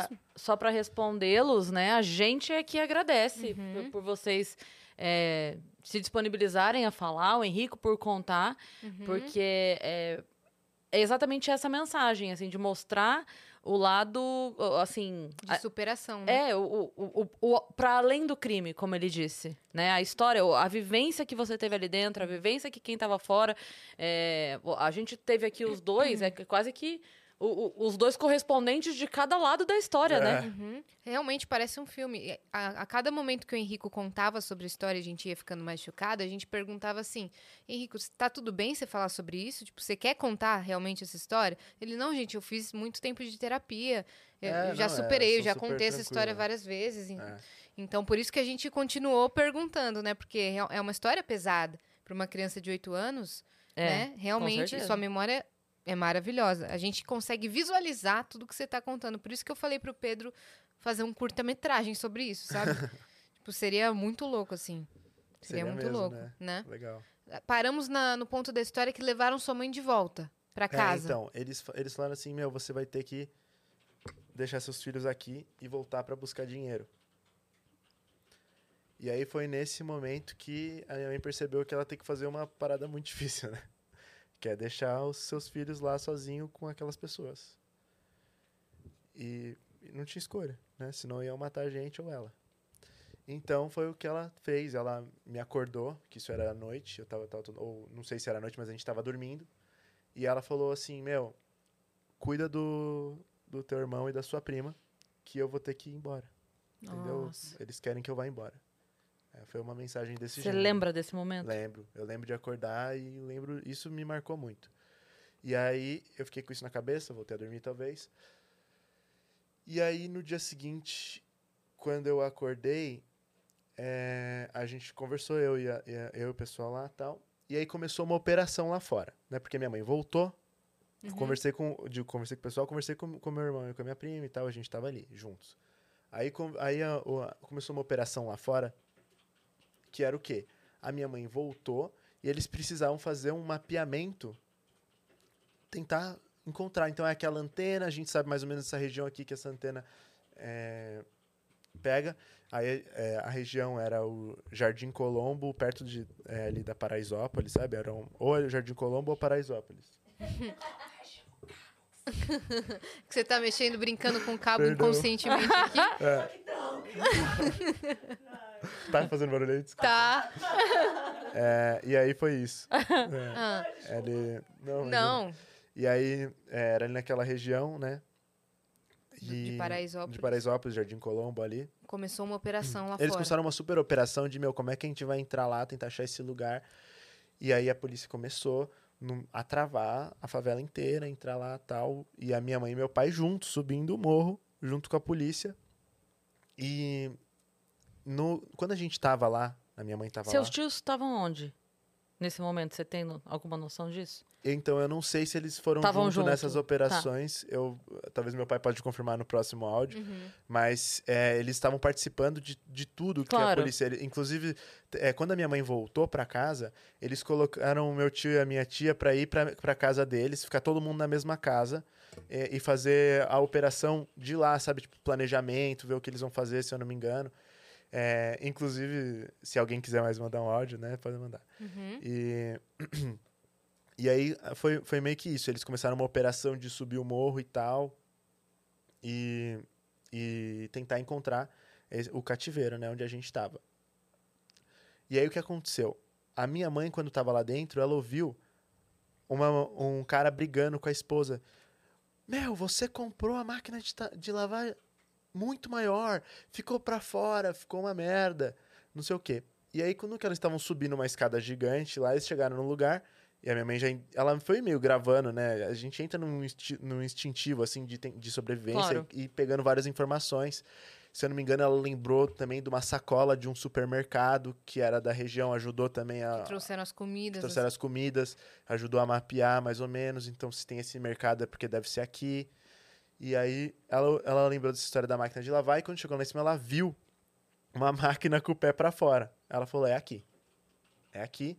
mesmo. só pra respondê-los, né? A gente é que agradece Uhum. por, por vocês é, se disponibilizarem a falar, o Henrico por contar, Uhum. porque é, é exatamente essa mensagem, assim, de mostrar o lado, assim... De a- superação, né? é, o, o, o, o, para além do crime, como ele disse, né? A história, a vivência que você teve ali dentro, a vivência que quem tava fora. é, a gente teve aqui os dois, é quase que o- o- os dois correspondentes de cada lado da história, né? Uhum. Realmente parece um filme. A, a cada momento que o Henrico contava sobre a história, a gente ia ficando mais chocada, a gente perguntava assim: Henrico, tá tudo bem você falar sobre isso? Tipo, você quer contar realmente essa história? Ele, não, gente, eu fiz muito tempo de terapia. Eu, É, eu já não, é, superei, eu sou já contei essa história tranquilo. várias vezes. É. Então, por isso que a gente continuou perguntando, né? Porque é é uma história pesada para uma criança de 8 anos, É, né? Realmente, sua memória é maravilhosa. A gente consegue visualizar tudo que você está contando. Por isso que eu falei pro Pedro fazer um curta-metragem sobre isso, sabe? tipo, seria muito louco, assim. Seria, Seria muito mesmo, louco, né? né? Legal. Paramos na- no ponto da história que levaram sua mãe de volta pra É, casa. então, eles, eles falaram assim, meu, você vai ter que deixar seus filhos aqui e voltar para buscar dinheiro. E aí foi nesse momento que a minha mãe percebeu que ela tem que fazer uma parada muito difícil, né? Que é deixar os seus filhos lá sozinho com aquelas pessoas. E não tinha escolha, né? Senão iam matar a gente ou ela. Então foi o que ela fez. Ela me acordou, que isso era à noite, eu tava, tava ou não sei se era à noite, mas a gente tava dormindo. E ela falou assim: Meu, cuida do, do teu irmão e da sua prima, que eu vou ter que ir embora. Entendeu? Nossa. Eles querem que eu vá embora. É, foi uma mensagem desse Você gênero. lembra desse momento? Lembro. Eu lembro de acordar e lembro. Isso me marcou muito. E aí eu fiquei com isso na cabeça, voltei a dormir talvez. E aí no dia seguinte, quando eu acordei, é, a gente conversou, eu e, a- e eu e o pessoal lá tal. E aí começou uma operação lá fora, né? Porque minha mãe voltou. Conversei com, de, conversei com o pessoal, conversei com, com meu irmão e com a minha prima e tal, a gente tava ali, juntos. Aí, com- aí a- a- começou uma operação lá fora, que era o quê? A minha mãe voltou e eles precisavam fazer um mapeamento, tentar encontrar. Então é aquela antena, a gente sabe mais ou menos essa região aqui que essa antena é, pega. Aí é, a região era o Jardim Colombo, perto de, é, ali da Paraisópolis, sabe? Era um- ou era o Jardim Colombo ou Paraisópolis. Que você tá mexendo, brincando com o cabo Perdão. inconscientemente aqui. Tá fazendo barulho aí? Desculpa. Tá. É, e aí foi isso. Ah, É, ele, não, não. E aí é, era ali naquela região, né? De E- Paraisópolis. De Paraisópolis, Jardim Colombo ali. Começou uma operação lá Eles fora. começaram uma super operação de, meu, como é que a gente vai entrar lá, tentar achar esse lugar. E aí a polícia começou a travar a favela inteira, entrar lá tal. E a minha mãe e meu pai juntos, subindo o morro, junto com a polícia. E no, quando a gente tava lá, a minha mãe tava Seus lá. tios estavam onde? nesse momento? Você tem alguma noção disso? Então eu não sei se eles foram Tavam junto junto. nessas Tá. operações. Eu, talvez meu pai pode confirmar no próximo áudio. Uhum. Mas é, eles estavam participando de, de tudo que a Claro. polícia. ele- inclusive, é, quando a minha mãe voltou pra casa, eles colocaram o meu tio e a minha tia pra ir pra casa deles, ficar todo mundo na mesma casa é, e fazer a operação de lá, sabe? Tipo, planejamento, ver o que eles vão fazer, se eu não me engano. É, inclusive, se alguém quiser mais mandar um áudio, né? Pode mandar. Uhum. E, e aí foi, foi meio que isso. Eles começaram uma operação de subir o morro e tal. E, e tentar encontrar o cativeiro, né? Onde a gente estava. E aí o que aconteceu? A minha mãe, quando estava lá dentro, ela ouviu uma- um cara brigando com a esposa. Meu, você comprou a máquina de, de lavar muito maior. Ficou pra fora, ficou uma merda. Não sei o quê. E aí, quando que elas estavam subindo uma escada gigante lá, eles chegaram no lugar. E a minha mãe já. Ela foi meio gravando, né? A gente entra num, insti- num instintivo, assim, de, de sobrevivência Claro. e, e pegando várias informações. Se eu não me engano, ela lembrou também de uma sacola de um supermercado que era da região, ajudou também a. Trouxeram as comidas. trouxeram as comidas, ajudou a mapear mais ou menos. Então, se tem esse mercado é porque deve ser aqui. E aí, ela, ela lembrou dessa história da máquina de lavar. E quando chegou lá em cima, ela viu uma máquina com o pé pra fora. Ela falou: é aqui. É aqui.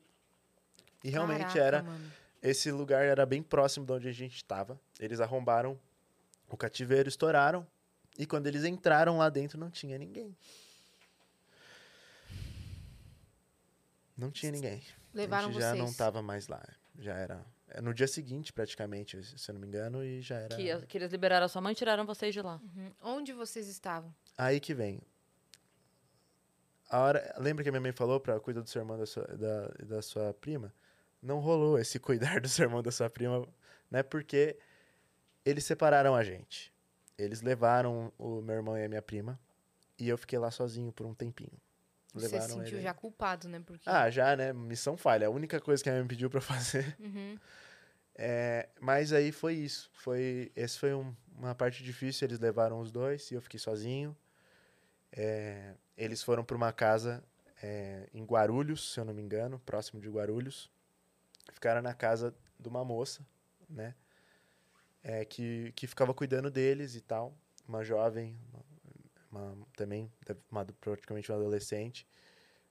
E realmente Caraca, era. mano. Esse lugar era bem próximo de onde a gente estava. Eles arrombaram o cativeiro, estouraram. E quando eles entraram lá dentro, não tinha ninguém. Não tinha ninguém. Levaram a gente já vocês. não tava mais lá. Já era. É No dia seguinte, praticamente, se eu não me engano, e já era. Que, que eles liberaram a sua mãe e tiraram vocês de lá. Uhum. Onde vocês estavam? Aí que vem. A hora, lembra que a minha mãe falou pra cuidar do seu irmão da sua, da, da sua prima? Não rolou esse cuidar do seu irmão da sua prima, né? Porque eles separaram a gente. Eles levaram o meu irmão e a minha prima. E eu fiquei lá sozinho por um tempinho. Você se sentiu ele. já culpado, né? Porque... Ah, já, né? Missão falha. A única coisa que a minha mãe pediu pra fazer. Uhum. É, mas aí foi isso. Foi, esse foi um- uma parte difícil. Eles levaram os dois e eu fiquei sozinho. É, eles foram para uma casa é, em Guarulhos, se eu não me engano, próximo de Guarulhos. Ficaram na casa de uma moça, né? É, que, que ficava cuidando deles e tal. Uma jovem, uma, uma- também, uma, praticamente uma adolescente.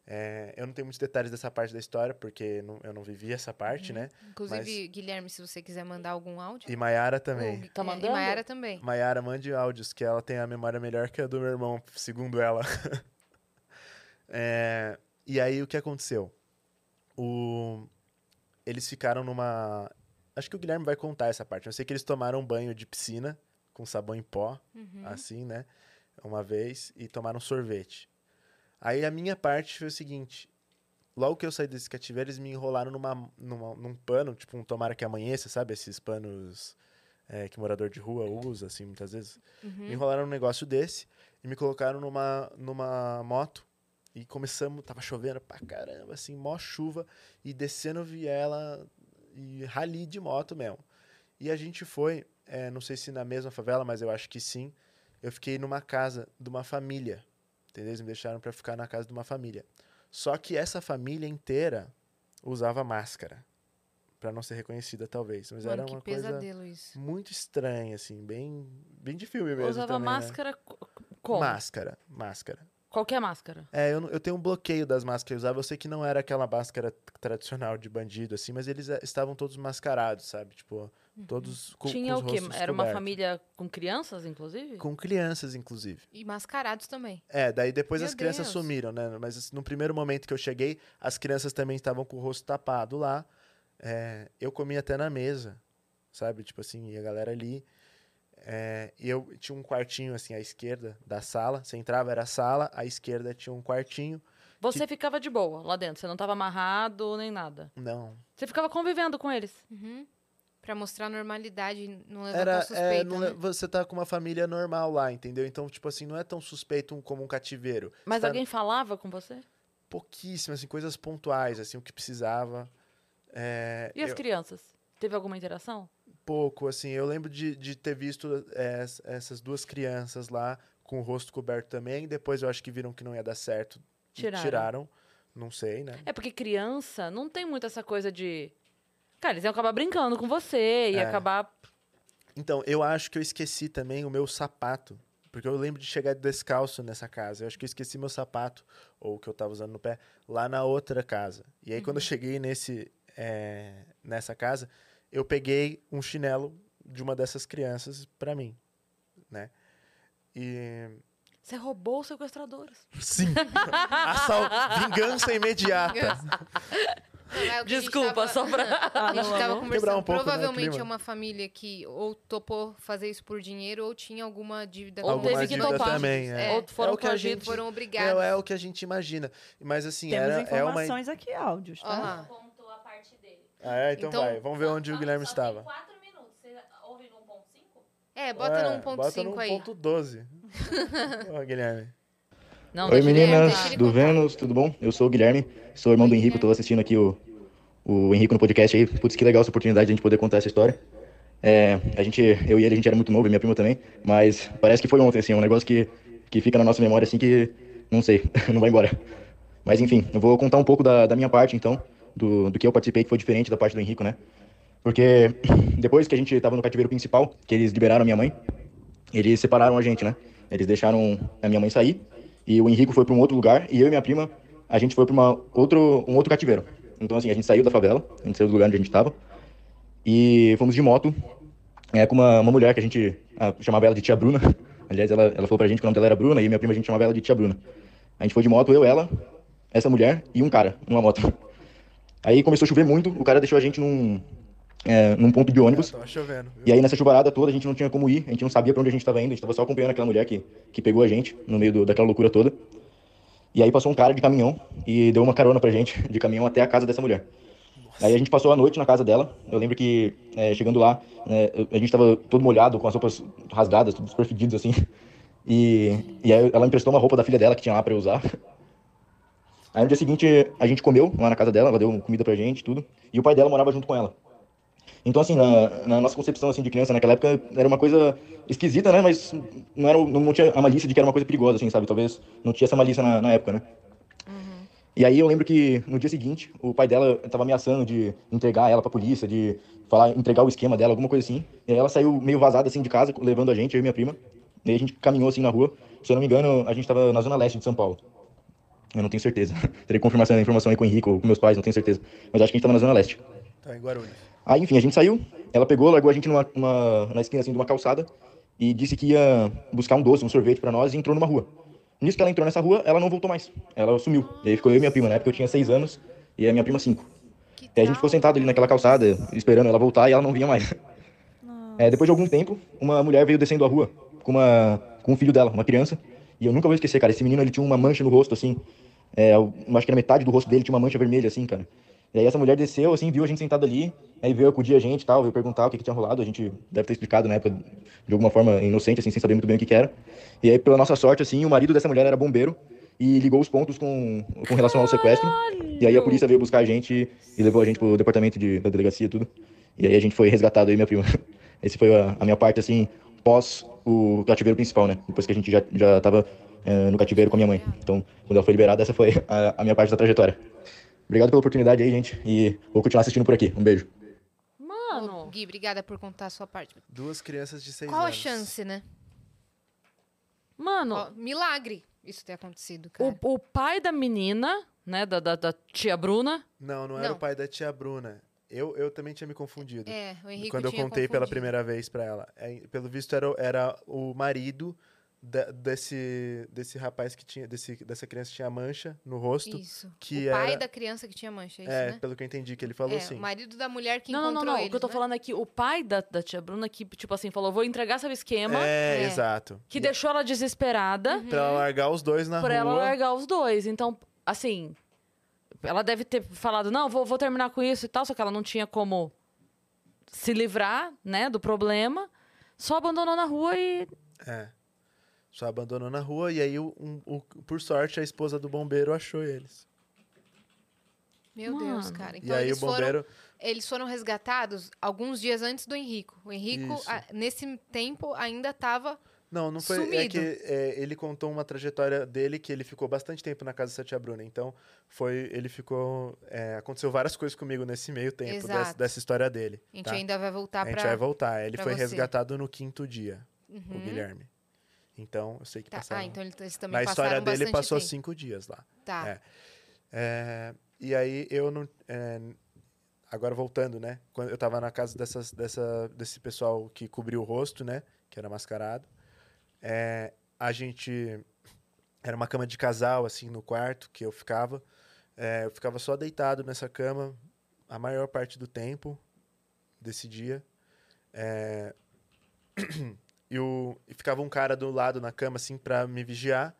É, eu não tenho muitos detalhes dessa parte da história, porque não- eu não vivi essa parte, né? Inclusive, Guilherme, se você quiser mandar algum áudio. E Maiara também. Tá é, mandando? E Mayara também. Maiara, mande áudios, que ela tem a memória melhor que a do meu irmão, segundo ela. É, e aí, o que aconteceu? O, eles ficaram numa... Acho que o Guilherme vai contar essa parte. Eu sei que eles tomaram um banho de piscina com sabão em pó, Uhum. assim, né? Uma vez, e tomaram sorvete. Aí, a minha parte foi o seguinte... Logo que eu saí desse cativeiro, eles me enrolaram numa, numa, num pano, tipo um tomara que amanheça, sabe? Esses panos é, que morador de rua usa, assim, muitas vezes. Uhum. Me enrolaram num negócio desse e me colocaram numa, numa moto. E começamos, tava chovendo pra caramba, assim, mó chuva. E descendo viela e rali de moto mesmo. E a gente foi, é, não sei se na mesma favela, mas eu acho que sim. Eu fiquei numa casa de uma família. Entendeu? Eles me deixaram pra ficar na casa de uma família. Só que essa família inteira usava máscara. Pra não ser reconhecida, talvez. Mas Mano, era uma coisa pesadelo isso. muito estranha, assim, bem, bem de filme mesmo. Usava também, né? máscara co- como? Máscara, máscara. Qualquer máscara. É, eu, eu tenho um bloqueio das máscaras que eu usava. Eu sei que não era aquela máscara tradicional de bandido, assim, mas eles eh, estavam todos mascarados, sabe? Tipo, todos com, Tinha com o quê? Era uma cobertos. família com crianças, inclusive? Com crianças, inclusive. E mascarados também. É, daí depois Meu as crianças Deus. sumiram, né? Mas assim, no primeiro momento que eu cheguei, as crianças também estavam com o rosto tapado lá. É, eu comia até na mesa, sabe? Tipo assim, e a galera ali. É, e eu tinha um quartinho, assim, à esquerda da sala. Você entrava, era a sala, à esquerda tinha um quartinho. Você ficava de boa lá dentro, você não tava amarrado nem nada. Não. Você ficava convivendo com eles. Uhum. Pra mostrar normalidade, não levantar Era, suspeita, é, não né? le- você tá com uma família normal lá, entendeu? Então, tipo assim, não é tão suspeito um- como um cativeiro. Mas Tá- alguém falava com você? Pouquíssimas, assim, coisas pontuais, assim, o que precisava. É, E as eu- crianças? Teve alguma interação? Pouco, assim. Eu lembro de, de ter visto é, ess- essas duas crianças lá com o rosto coberto também. Depois eu acho que viram que não ia dar certo. Tiraram. Tiraram. Não sei, né? É porque criança não tem muito essa coisa de. Cara, eles iam acabar brincando com você e É. acabar. Então, eu acho que eu esqueci também o meu sapato. Porque eu lembro de chegar descalço nessa casa. Eu acho que eu esqueci meu sapato, ou o que eu tava usando no pé, lá na outra casa. E aí, quando eu cheguei nesse, é, nessa casa, eu peguei um chinelo de uma dessas crianças pra mim, né? E... Você roubou os sequestradores. Sim! Assal... Vingança imediata! Não, é Desculpa, tava- só pra. A gente Alô, tava conversando. Quebrar um pouco, né, Provavelmente clima. é uma família que ou topou fazer isso por dinheiro ou tinha alguma dívida Ou com Alguma teve que topar. também, é. É. Ou foram É o que a gente- foram obrigados. É, é o que a gente imagina. Mas assim, Temos era, é uma... informações aqui, áudios, tá? Ó lá. Contou a parte dele. Ah, é? Então, Então- vai, vamos ver onde o Guilherme só estava. Tem quatro minutos. Você ouve no 1.5? É, bota É, no Bota 1.5 no aí. ponto 12. Ó, Guilherme. Não, Oi meninas do. Vênus, tudo bom? Eu sou o Guilherme, sou irmão do Henrico, Guilherme. tô assistindo aqui o, o Henrico no podcast aí. Putz, que legal essa oportunidade de a gente poder contar essa história. É, a gente, eu e ele, a gente era muito novo, e minha prima também, mas parece que foi ontem, assim, um negócio que, que fica na nossa memória, assim, que, não sei, não vai embora. Mas enfim, eu vou contar um pouco da, da minha parte, então, do, do que eu participei, que foi diferente da parte do Henrico, né? Porque depois que a gente tava no cativeiro principal, que eles liberaram a minha mãe, eles separaram a gente, né? Eles deixaram a minha mãe sair e o Henrico foi para um outro lugar e eu e minha prima, a gente foi para outro um outro cativeiro. Então assim, a gente saiu da favela, a gente saiu do lugar onde a gente estava e fomos de moto é, com uma, uma mulher que a gente ah, chamava ela de tia Bruna. Aliás, ela, ela falou pra gente que o nome dela era Bruna e minha prima a gente chamava ela de tia Bruna. A gente foi de moto, eu, ela, essa mulher e um cara numa moto. Aí começou a chover muito, o cara deixou a gente num, é, num ponto de ônibus. Tava chovendo. E aí nessa chuvarada toda a gente não tinha como ir, a gente não sabia pra onde a gente tava indo, a gente tava só acompanhando aquela mulher que, que pegou a gente no meio do- daquela loucura toda. E aí passou um cara de caminhão e deu uma carona pra gente de caminhão até a casa dessa mulher. Aí a gente passou a noite na casa dela. Eu lembro que é, chegando lá, né, a gente tava todo molhado, com as roupas rasgadas, tudo super assim. E, e aí ela emprestou uma roupa da filha dela que tinha lá pra eu usar. Aí no dia seguinte a gente comeu lá na casa dela, ela deu comida pra gente, tudo. E o pai dela morava junto com ela. Então, assim, na, na nossa concepção assim, de criança naquela época, era uma coisa esquisita, né? Mas não, era, não, tinha a malícia de que era uma coisa perigosa, assim, sabe? Talvez não tinha essa malícia na, na época, né? E aí eu lembro que no dia seguinte, o pai dela tava ameaçando de entregar ela pra polícia, de falar, entregar o esquema dela, alguma coisa assim. E aí ela saiu meio vazada assim de casa, levando a gente, eu e minha prima. E aí a gente caminhou assim na rua. Se eu não me engano, a gente tava na zona leste de São Paulo. Eu não tenho certeza. Teria que confirmar essa informação aí com o Henrique ou com meus pais, não tenho certeza. Mas acho que a gente tava na zona leste. Tá em Guarulhos. Aí, enfim, a gente saiu, ela pegou, largou a gente numa, numa- na esquina assim de uma calçada e disse que ia buscar um doce, um sorvete pra nós e entrou numa rua. Nisso que ela entrou nessa rua, ela não voltou mais. Ela sumiu. E aí ficou eu e minha prima, na época eu tinha seis anos e a minha prima cinco. E a gente ficou sentado ali naquela calçada, esperando ela voltar e ela não vinha mais. É, depois de algum tempo, uma mulher veio descendo a rua com, uma, com um filho dela, uma criança. E eu nunca vou esquecer, cara. Esse menino ele tinha uma mancha no rosto, assim. É, acho que na metade do rosto dele tinha uma mancha vermelha, assim, cara. E aí essa mulher desceu, assim, viu a gente sentado ali, aí veio acudir a gente e tal, veio perguntar o que, que tinha rolado. A gente deve ter explicado na época, de alguma forma inocente, assim, sem saber muito bem o que, que era. E aí, pela nossa sorte, assim, o marido dessa mulher era bombeiro e ligou os pontos com, com relação ao sequestro. E aí a polícia veio buscar a gente e levou a gente pro departamento de, da delegacia e tudo. E aí a gente foi resgatado, e minha prima. Esse foi a, a minha parte, assim, pós o cativeiro principal, né? Depois que a gente já, já tava eh, no cativeiro com a minha mãe. Então, quando ela foi liberada, essa foi a, a minha parte da trajetória. Obrigado pela oportunidade aí, gente. E vou continuar assistindo por aqui. Um beijo. Mano, Gui, obrigada por contar a sua parte. Duas crianças de seis Qual a anos. chance, né? mano, Ó, milagre isso ter acontecido, cara. o, o pai da menina, né, da, da, da tia Bruna, Não, não era Não. o pai da tia Bruna. Eu, eu também tinha me confundido. É, o Henrique quando eu tinha contei pela confundido. primeira vez pra ela. É, pelo visto, era, o- era o marido da- desse, desse rapaz que tinha. Desse, dessa criança que tinha mancha no rosto. Isso. que o pai era- da criança que tinha mancha, é isso, é, né? pelo que eu entendi que ele falou é, assim. o marido da mulher que não, não, encontrou não, não. eles, O que eu tô né? falando é que o pai da, da tia Bruna, que, tipo assim, falou: vou entregar seu esquema, É, É. exato. que deixou ela desesperada Uhum. Pra ela largar os dois na por rua. ela largar os dois. Então, assim, ela deve ter falado: não, vou, vou terminar com isso e tal, só que ela não tinha como se livrar, né, do problema. Só abandonou na rua e. É. Só abandonou na rua e aí, o- um- o- por sorte, a esposa do bombeiro achou eles. Meu Deus, Mano. cara. e Então aí eles o bombeiro. foram eles foram resgatados alguns dias antes do Henrico. O Henrico, a- nesse tempo, ainda estava Não, não foi. É Sumido. que é, ele contou uma trajetória dele que ele ficou bastante tempo na casa da Tia Bruna. Então, foi. Ele ficou. é, aconteceu várias coisas comigo nesse meio tempo dessa, Exato. dessa história dele. A gente tá? ainda vai voltar A gente pra. vai voltar. Ele pra foi você. resgatado no quinto dia, o Uhum. Guilherme. Então, eu sei que Tá, passaram. Ah, então ele- eles também na história dele, passou tempo. cinco dias lá. Tá. É. É, e aí eu não. é, agora voltando, né? Quando eu tava na casa dessas, dessa, desse pessoal que cobriu o rosto, né? Que era mascarado. é, a gente. Era uma cama de casal, assim, no quarto que eu ficava. É, eu ficava só deitado nessa cama a maior parte do tempo desse dia. É, e, o, e ficava um cara do lado na cama, assim, pra me vigiar.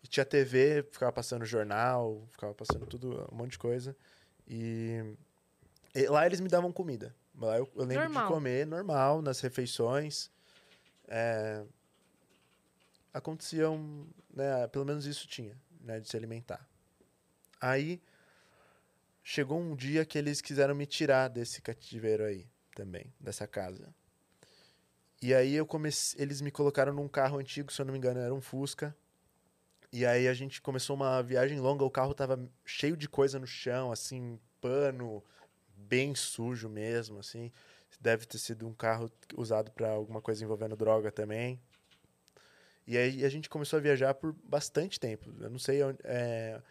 E tinha TV, ficava passando jornal, ficava passando tudo, um monte de coisa. E, e lá eles me davam comida. Lá eu, eu lembro Normal. de comer normal, nas refeições. É, aconteciam, né, pelo menos isso tinha, né, de se alimentar. Aí chegou um dia que eles quiseram me tirar desse cativeiro aí também, dessa casa. E aí eu comecei, eles me colocaram num carro antigo, se eu não me engano, era um Fusca. E aí a gente começou uma viagem longa, o carro tava cheio de coisa no chão, assim, pano, bem sujo mesmo, assim. Deve ter sido um carro usado para alguma coisa envolvendo droga também. E aí a gente começou a viajar por bastante tempo. Eu não sei é,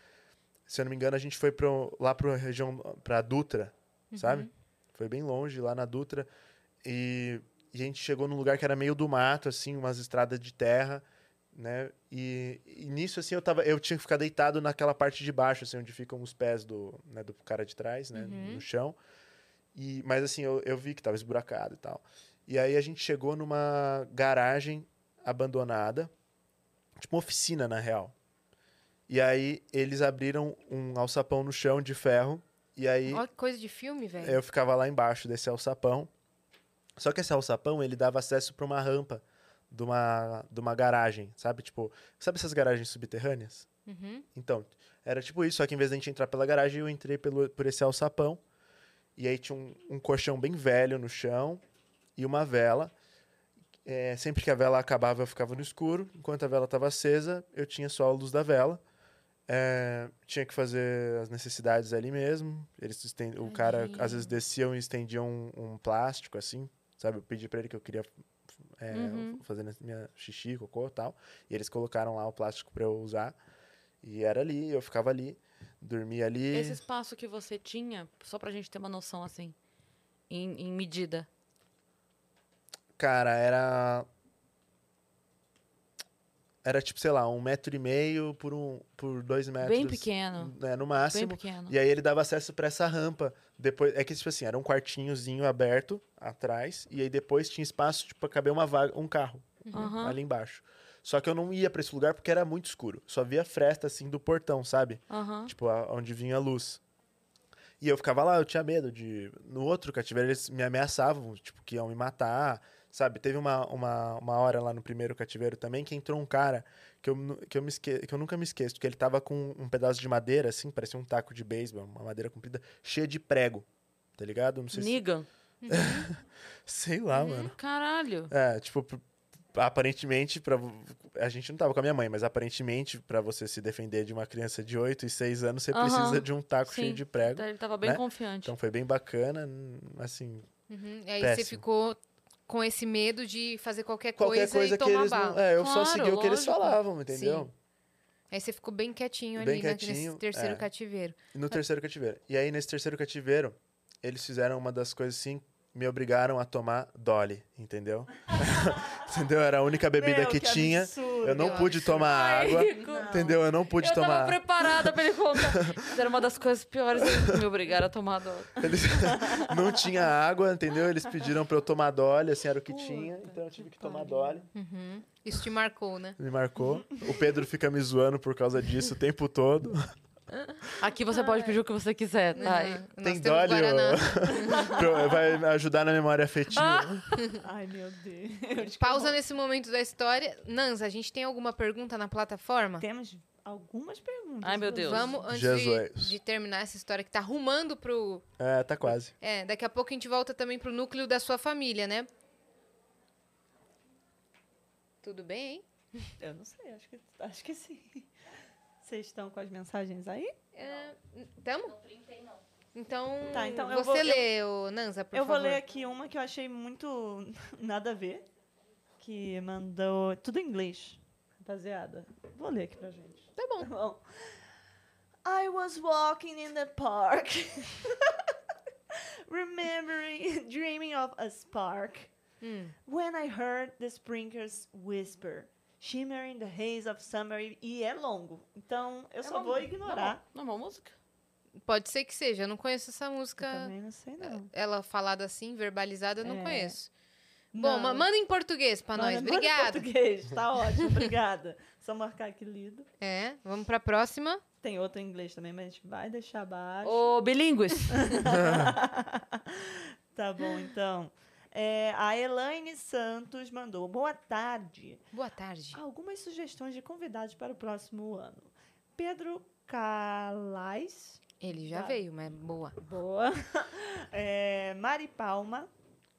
se eu não me engano, a gente foi pro, lá para região, para Dutra, sabe? Foi bem longe, lá na Dutra. E a gente chegou num lugar que era meio do mato, assim, umas estradas de terra, né? E, e nisso, assim, eu, tava, eu tinha que ficar deitado naquela parte de baixo, assim, onde ficam os pés do, né, do cara de trás, né? Uhum. No chão. E, mas, assim, eu, eu vi que tava esburacado e tal. E aí a gente chegou numa garagem abandonada, tipo uma oficina, na real. E aí eles abriram um alçapão no chão de ferro. E aí Olha que coisa de filme, velho. eu ficava lá embaixo desse alçapão. Só que esse alçapão, ele dava acesso para uma rampa de uma, de uma garagem, sabe? Tipo, sabe essas garagens subterrâneas? Uhum. Então, era tipo isso, só que em vez de a gente entrar pela garagem, eu entrei pelo, por esse alçapão. E aí tinha um, um colchão bem velho no chão e uma vela. É, sempre que a vela acabava, eu ficava no escuro. Enquanto a vela estava acesa, eu tinha só a luz da vela. É, tinha que fazer as necessidades ali mesmo. Eles esten- o cara, às vezes, desciam e estendiam um, um plástico, assim. Sabe? Eu pedi pra ele que eu queria é, Uhum. fazer minha xixi, cocô e tal. E eles colocaram lá o plástico pra eu usar. E era ali, eu ficava ali, dormia ali. Esse espaço que você tinha, só pra gente ter uma noção assim, em, em medida. Cara, era. Era tipo, sei lá, um metro e meio por, um, por dois metros. Bem pequeno. né, no Bem máximo. pequeno. E aí ele dava acesso pra essa rampa. Depois, é que, tipo assim, era um quartinhozinho aberto atrás. E aí depois tinha espaço, tipo, pra caber uma vaga, um carro Aham. ali embaixo. Só que eu não ia pra esse lugar porque era muito escuro. Só via fresta, assim, do portão, sabe? Aham. Tipo, a- onde vinha a luz. E eu ficava lá, eu tinha medo de. No outro cativeiro, eles me ameaçavam, tipo, que iam me matar, sabe? Teve uma, uma, uma hora lá no primeiro cativeiro também que entrou um cara que eu, que eu, me esque... que eu nunca me esqueço, que ele tava com um pedaço de madeira, assim, parecia um taco de beisebol, uma madeira comprida, cheia de prego, tá ligado? Não sei se. Negan. Sei lá, Uhum. mano. Caralho. É, tipo, aparentemente, pra... a gente não tava com a minha mãe, mas aparentemente, pra você se defender de uma criança de 8 e 6 anos, você Aham, precisa de um taco sim. cheio de prego. Ele tava bem né? confiante. Então foi bem bacana, assim, Uhum. E aí Péssimo. você ficou com esse medo de fazer qualquer, qualquer coisa, coisa e que tomar eles bala. não, é, eu só Claro, segui o que eles lógico. falavam, entendeu? Aí você ficou bem quietinho Bem ali né, quietinho, nesse terceiro é. cativeiro. No terceiro cativeiro. E aí nesse terceiro cativeiro, eles fizeram uma das coisas assim, me obrigaram a tomar Dolly, entendeu? entendeu? Era a única bebida Meu, que, tinha. absurdo. Eu não Eu pude tomar água, entendeu? Eu não pude Eu tava tomar. preparada pra ele contar. Era uma das coisas piores. Eles me obrigaram a tomar dose. Eles não tinha água, entendeu? Eles pediram pra eu tomar Dolly, assim, era o que tinha, então eu tive que tomar Dolly. Uhum. Isso te marcou, né? Me marcou. O Pedro fica me zoando por causa disso o tempo todo. Aqui você pode pedir o que você quiser, tá? Uhum. Tem. Pro- vai ajudar na memória afetiva. Ai, meu Deus. Pausa nesse momento da história. Nanza, a gente tem alguma pergunta na plataforma? Temos algumas perguntas. Ai, meu Deus. Vamos, antes de, de terminar essa história que tá rumando pro. É, tá quase. É, daqui a pouco a gente volta também pro núcleo da sua família, né? Tudo bem, hein? Eu não sei, acho que, acho que sim. Vocês estão com as mensagens aí? É, tamo? Não printei, não. Então, Tá, então eu você vou- eu- lê, ô, Nanza, por eu favor. vou ler aqui uma que eu achei muito nada a ver. Que mandou. Tudo em inglês, rapaziada. Vou ler aqui pra gente. Tá bom. Tá bom. I was walking in the park, remembering, dreaming of a spark, Hum. when I heard the sprinklers whisper, shimmering the haze of summer. E é longo, então eu só uma- vou ignorar. Não, é uma música? Pode ser que seja. Eu não conheço essa Eu música. também não sei, não. Ela falada assim, verbalizada, eu não É. conheço. Bom, ma- Não. manda em português pra nós. Manda- manda em Obrigada. português, tá ótimo, obrigada. Só marcar aqui lido. É, vamos pra próxima. Tem outro em inglês também, mas a gente vai deixar abaixo. Ô, bilíngues. tá bom, então. É, a Elaine Santos mandou. Boa tarde. Boa tarde. Algumas sugestões de convidados para o próximo ano. Pedro Calais. Ele já Tá. veio, mas boa. Boa. É, Mari Palma.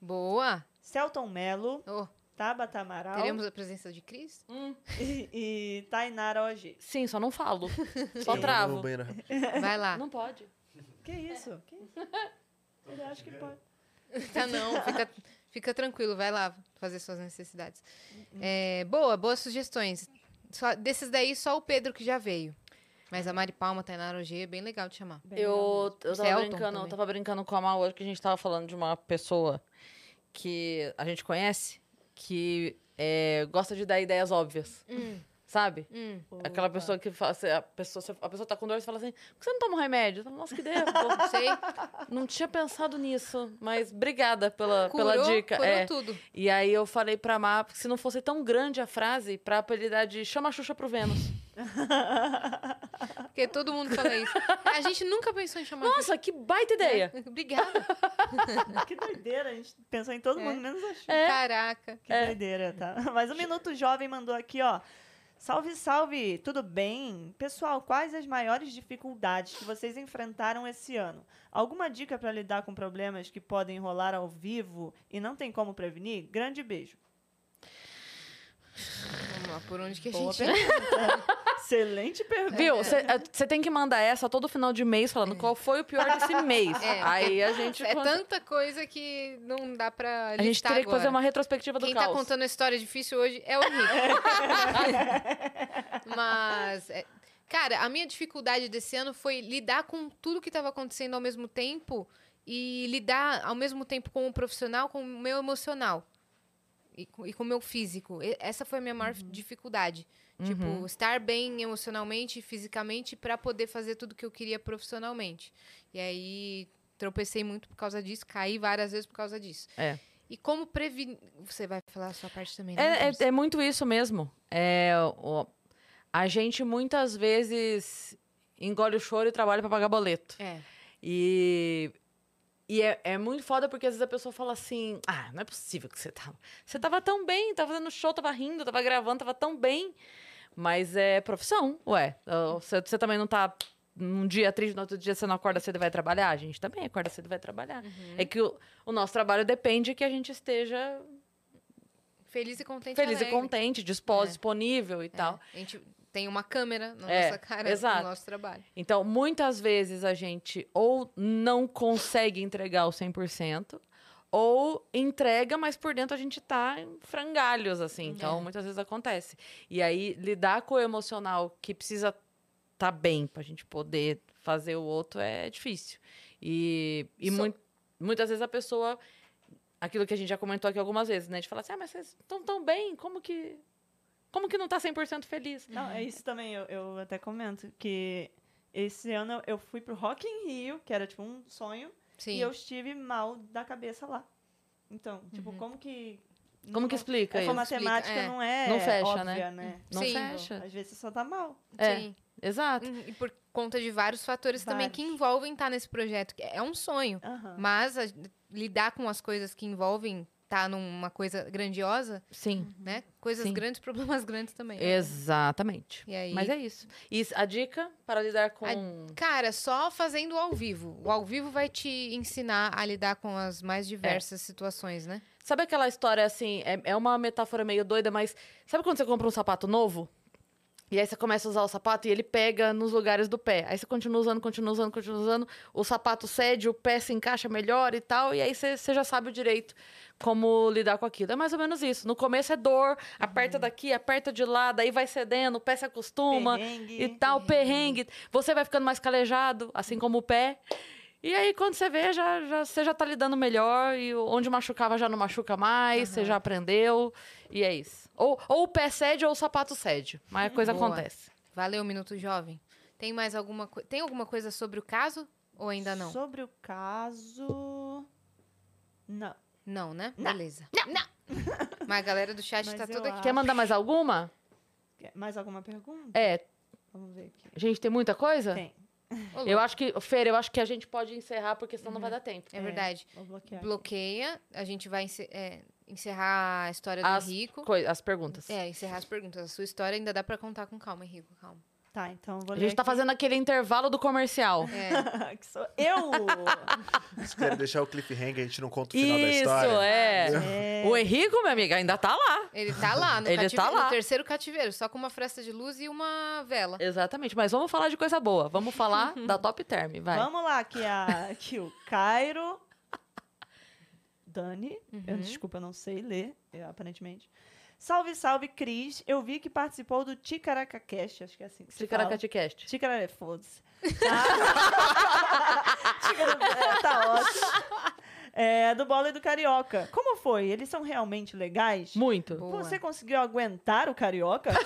Boa. Celton Melo. Oh, Tabata Amaral. teremos a presença de Cris? Hum, E, e Tainara OG. sim, só não falo. Só No travo. Vai lá. Não pode. Que isso? Que isso? Ele acha que pode. Tá não, fica, fica tranquilo, vai lá fazer suas necessidades. É, boa, boas sugestões. Só- desses daí, só o Pedro que já veio. Mas a Mari Palma, Tainara Ogê, é bem legal de chamar. Bem Eu, eu tava brincando, eu tava brincando com a Mal hoje que a gente tava falando de uma pessoa que a gente conhece que é, gosta de dar ideias óbvias, Hum, sabe? hum. Aquela Opa. pessoa que fala, assim, a pessoa, a pessoa tá com dor e fala assim, por que você não toma um remédio? Falo, Nossa, que ideia boa. Sei. Não tinha pensado nisso, mas obrigada pela, Curou, pela dica. curou É. tudo. E aí eu falei pra Má, se não fosse tão grande a frase, pra apelidar de chama a Xuxa pro Vênus. Porque todo mundo fala isso. A gente nunca pensou em chamar Nossa, que baita ideia! É, Obrigada. Que doideira, a gente pensou em todo É. mundo, menos a Xuxa. Caraca. Que doideira, tá? Mas o Minuto Jovem mandou aqui, ó. Salve, salve! Tudo bem? Pessoal, quais as maiores dificuldades que vocês enfrentaram esse ano? Alguma dica para lidar com problemas que podem rolar ao vivo e não tem como prevenir? Grande beijo. Vamos lá, por onde que a Boa gente... Excelente pergunta. Viu? Você tem que mandar essa todo final de mês falando qual foi o pior desse mês. É. Aí a gente. É conta- tanta coisa que não dá pra a gente teria que fazer agora. uma retrospectiva do Quem caos. tá contando a história difícil hoje é o Henrique. Mas, é, cara, a minha dificuldade desse ano foi lidar com tudo que estava acontecendo ao mesmo tempo e lidar ao mesmo tempo com o profissional, com o meu emocional e com, e com o meu físico. E- Essa foi a minha maior dificuldade. Tipo, estar bem emocionalmente e fisicamente para poder fazer tudo que eu queria profissionalmente. E aí tropecei muito por causa disso, caí várias vezes por causa disso. É. E como prevenir. Você vai falar a sua parte também, né? É, é, é muito isso mesmo. É, o- a gente muitas vezes engole o choro e trabalha pra pagar boleto. É. E, e é, é muito foda porque às vezes a pessoa fala assim: Ah, não é possível que você tava. Você tava tão bem, tava fazendo show, tava rindo, tava gravando, tava tão bem. Mas é profissão, ué. Você, você também não tá num dia triste, no outro dia você não acorda cedo e vai trabalhar? A gente também acorda cedo e vai trabalhar. É que o, o nosso trabalho depende que a gente esteja Feliz e contente. feliz e alegre. contente, disposto, É. disponível e É. tal. A gente tem uma câmera na É, nossa cara exato. no nosso trabalho. Então, muitas vezes a gente ou não consegue entregar o 100%, ou entrega, mas por dentro a gente tá em frangalhos, assim. Então, É. muitas vezes acontece. E aí, lidar com o emocional que precisa tá bem pra gente poder fazer o outro é difícil. E, e Só- mui- muitas vezes a pessoa... Aquilo que a gente já comentou aqui algumas vezes, né? De falar assim, ah, mas vocês estão tão bem, como que... Como que não tá 100% feliz? Não, é isso também, eu, eu até comento que esse ano eu fui pro Rock in Rio, que era tipo um sonho, Sim. e eu estive mal da cabeça lá. Então, tipo, como que. Como que explica Essa isso? matemática Explica, é. não é Não fecha, óbvia, né? Não Sim. fecha. Às vezes você só tá mal. É. Sim. Exato. Uhum, E por conta de vários fatores também que Vários. envolvem estar nesse projeto. que É um sonho. Aham. Mas a- lidar com as coisas que envolvem estar numa coisa grandiosa, Sim. né? Coisas Sim. grandes, problemas grandes também. Exatamente. E aí, Mas é isso. E a dica para lidar com. A- cara, só fazendo o ao vivo. O ao vivo vai te ensinar a lidar com as mais diversas situações, né? Sabe aquela história assim? É, é uma metáfora meio doida, mas sabe quando você compra um sapato novo? E aí você começa a usar o sapato e ele pega nos lugares do pé. Aí você continua usando, continua usando, continua usando. O sapato cede, o pé se encaixa melhor e tal. E aí você, você já sabe o direito como lidar com aquilo. É mais ou menos isso. No começo é dor, aperta daqui, aperta de lá, daí vai cedendo, o pé se acostuma Perrengue. e tal, perrengue. Você vai ficando mais calejado, assim como o pé. E aí, quando você vê, já, já, você já tá lidando melhor. E onde machucava já não machuca mais, você já aprendeu. E é isso. Ou, ou o pé cede ou o sapato cede. Mas a coisa Boa. acontece. Valeu, Minuto Jovem. Tem mais alguma coisa? Tem alguma coisa sobre o caso? Ou ainda não? Sobre o caso. Não. Não, né? Beleza. Não. Mas a galera do chat Mas tá toda aqui. Quer mandar mais alguma? Mais alguma pergunta? É. Vamos ver aqui. Gente, tem muita coisa? Tem. Eu acho que, Fer, eu acho que a gente pode encerrar, porque senão não vai dar tempo. É verdade. Vou bloquear. aqui. Bloqueia. A gente vai é, encerrar a história do As, Henrico. as perguntas. É, encerrar as perguntas. A sua história ainda dá pra contar com calma, Henrico. Calma. Tá, então eu vou A gente tá fazendo aquele intervalo do comercial. É. que sou eu! Se quer deixar o cliffhanger, a gente não conta o final da Isso, história. é. É. O Henrico, minha amiga, ainda tá lá. Ele tá lá, no, Ele tá lá. no terceiro cativeiro, só com uma fresta de luz e uma vela. Exatamente. Mas vamos falar de coisa boa. Vamos falar da Top Term, vai. Vamos lá, que, a, que o Cairo. Dani. Eu, Uhum. desculpa, eu não sei ler, eu, aparentemente. Salve, salve, Cris. Eu vi que participou do Ticaracacast, acho que é assim que se fala. Ticaracatecast. Ticara, foda-se. Tá? Ticara- é, tá ótimo. É, do Bola e do Carioca. Como foi? Eles são realmente legais? Muito. Boa. Você conseguiu aguentar o Carioca?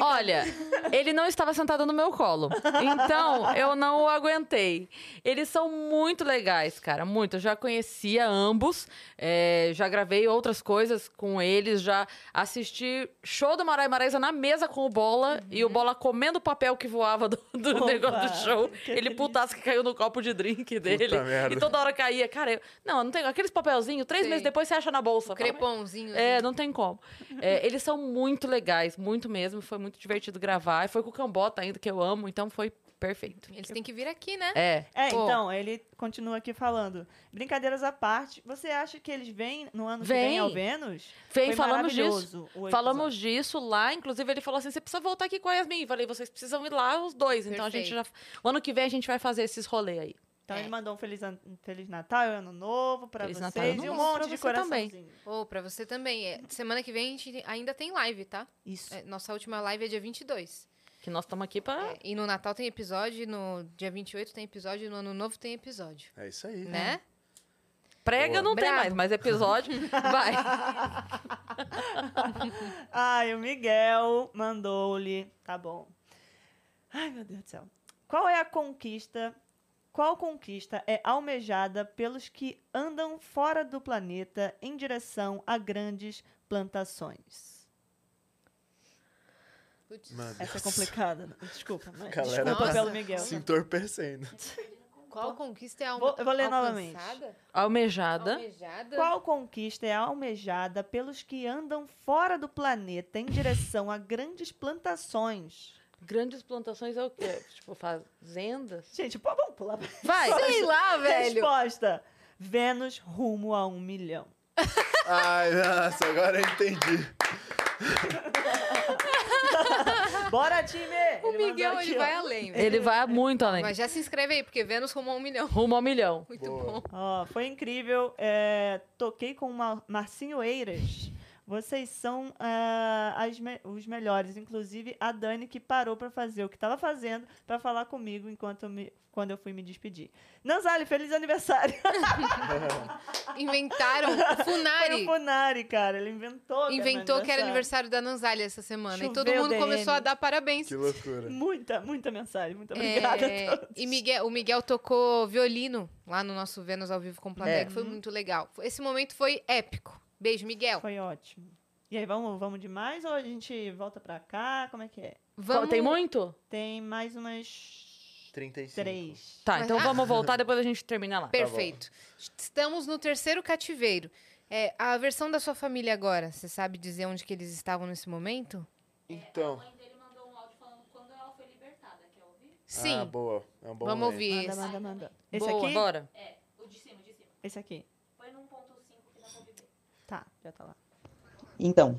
Olha, ele não estava sentado no meu colo. Então, eu não o aguentei. Eles são muito legais, cara. Muito. Eu já conhecia ambos. é, já gravei outras coisas com eles. Já assisti show do Marai Maraíza na mesa com o Bola. E o Bola comendo o papel que voava do, do Opa, negócio do show. Ele putasse que caiu no copo de drink dele. merda. E toda hora caía. Cara, eu... Não, não tenho... Aqueles papelzinhos, três Sei. meses depois você acha na bolsa. O Fala, crepãozinho. é, assim. não tem como. É, eles são muito legais, muito mesmo. Foi muito divertido gravar. E foi com o Cambota ainda, que eu amo, então foi perfeito. Eles têm que vir aqui, né? É. É, Pô. então, ele continua aqui falando. Brincadeiras à parte, você acha que eles vêm no ano que vem Vem. ao Vênus? Vem, Foi falamos disso. Falamos disso lá, inclusive ele falou assim: você precisa voltar aqui com a Yasmin. Eu falei, vocês precisam ir lá os dois. Então a gente já. O ano que vem a gente vai fazer esses rolês aí. Então É. ele mandou um Feliz, An- Feliz Natal e Ano Novo pra Feliz vocês Natal e um Novo monte de você também. coraçãozinho. Ou pra você também. É, semana que vem a gente ainda tem live, tá? Isso. É, nossa última live é dia 22. Que nós estamos aqui pra. É, e no Natal tem episódio, no dia 28 tem episódio, e no Ano Novo tem episódio. É isso aí. Né? Prega Boa. não tem Bravo. mais, mas episódio vai. Ai, o Miguel mandou-lhe. Tá bom. Ai, meu Deus do céu. Qual é a conquista? Qual conquista é almejada pelos que andam fora do planeta em direção a grandes plantações? Putz. Mano, Essa é complicada. né? Desculpa, mas Galera desculpa tá pelo Miguel. se entorpecendo. Qual conquista é Vou- eu vou ler alcançada? Almejada. Almejada? Qual conquista é almejada pelos que andam fora do planeta em direção a grandes plantações? Grandes plantações é o quê? Tipo, fazendas? Gente, pô, vamos pular. pra- Vai! Sei lá, velho. Resposta: Vênus rumo a um milhão. Ai, nossa, agora eu entendi. Bora, time! O Ele Miguel, ele vai além. velho. Ele vai muito além. Mas já se inscreve aí, porque Vênus rumou a um milhão. Rumo ao milhão. Muito Boa. bom. Ó, foi incrível. é, toquei com o Marcinho Eiras. Vocês são as me- os melhores. Inclusive a Dani que parou pra fazer o que tava fazendo pra falar comigo enquanto eu me- quando eu fui me despedir. Nanzali, feliz aniversário! Inventaram o Foi o Funari. Funari, cara. Ele inventou. Inventou que era aniversário da Nanzália essa semana. e todo Choveu mundo DM. começou a dar parabéns. Que loucura. Muita, muita mensagem. Muito obrigada É, a todos. e Miguel, o Miguel tocou violino lá no nosso Vênus ao vivo com plateia, É. que foi muito legal. Esse momento foi épico. Beijo, Miguel. Foi ótimo. E aí, vamos, vamos de mais ou a gente volta pra cá? Como é que é? Vamos... Tem muito? Tem mais umas 35. três. Tá, Mas- então ah. vamos voltar, depois a gente termina lá. Perfeito. Estamos no terceiro cativeiro. É, a versão da sua família agora, você sabe dizer onde que eles estavam nesse momento? A Então. mãe dele mandou um áudio falando quando ela foi libertada. Quer ouvir? Sim. Ah, boa. É um bom Vamos momento. ouvir Manda, esse. manda, manda. Esse Boa, aqui? bora. É, o de cima, o de cima. Esse aqui. Põe no 1.5. Tá, já tá lá. Então,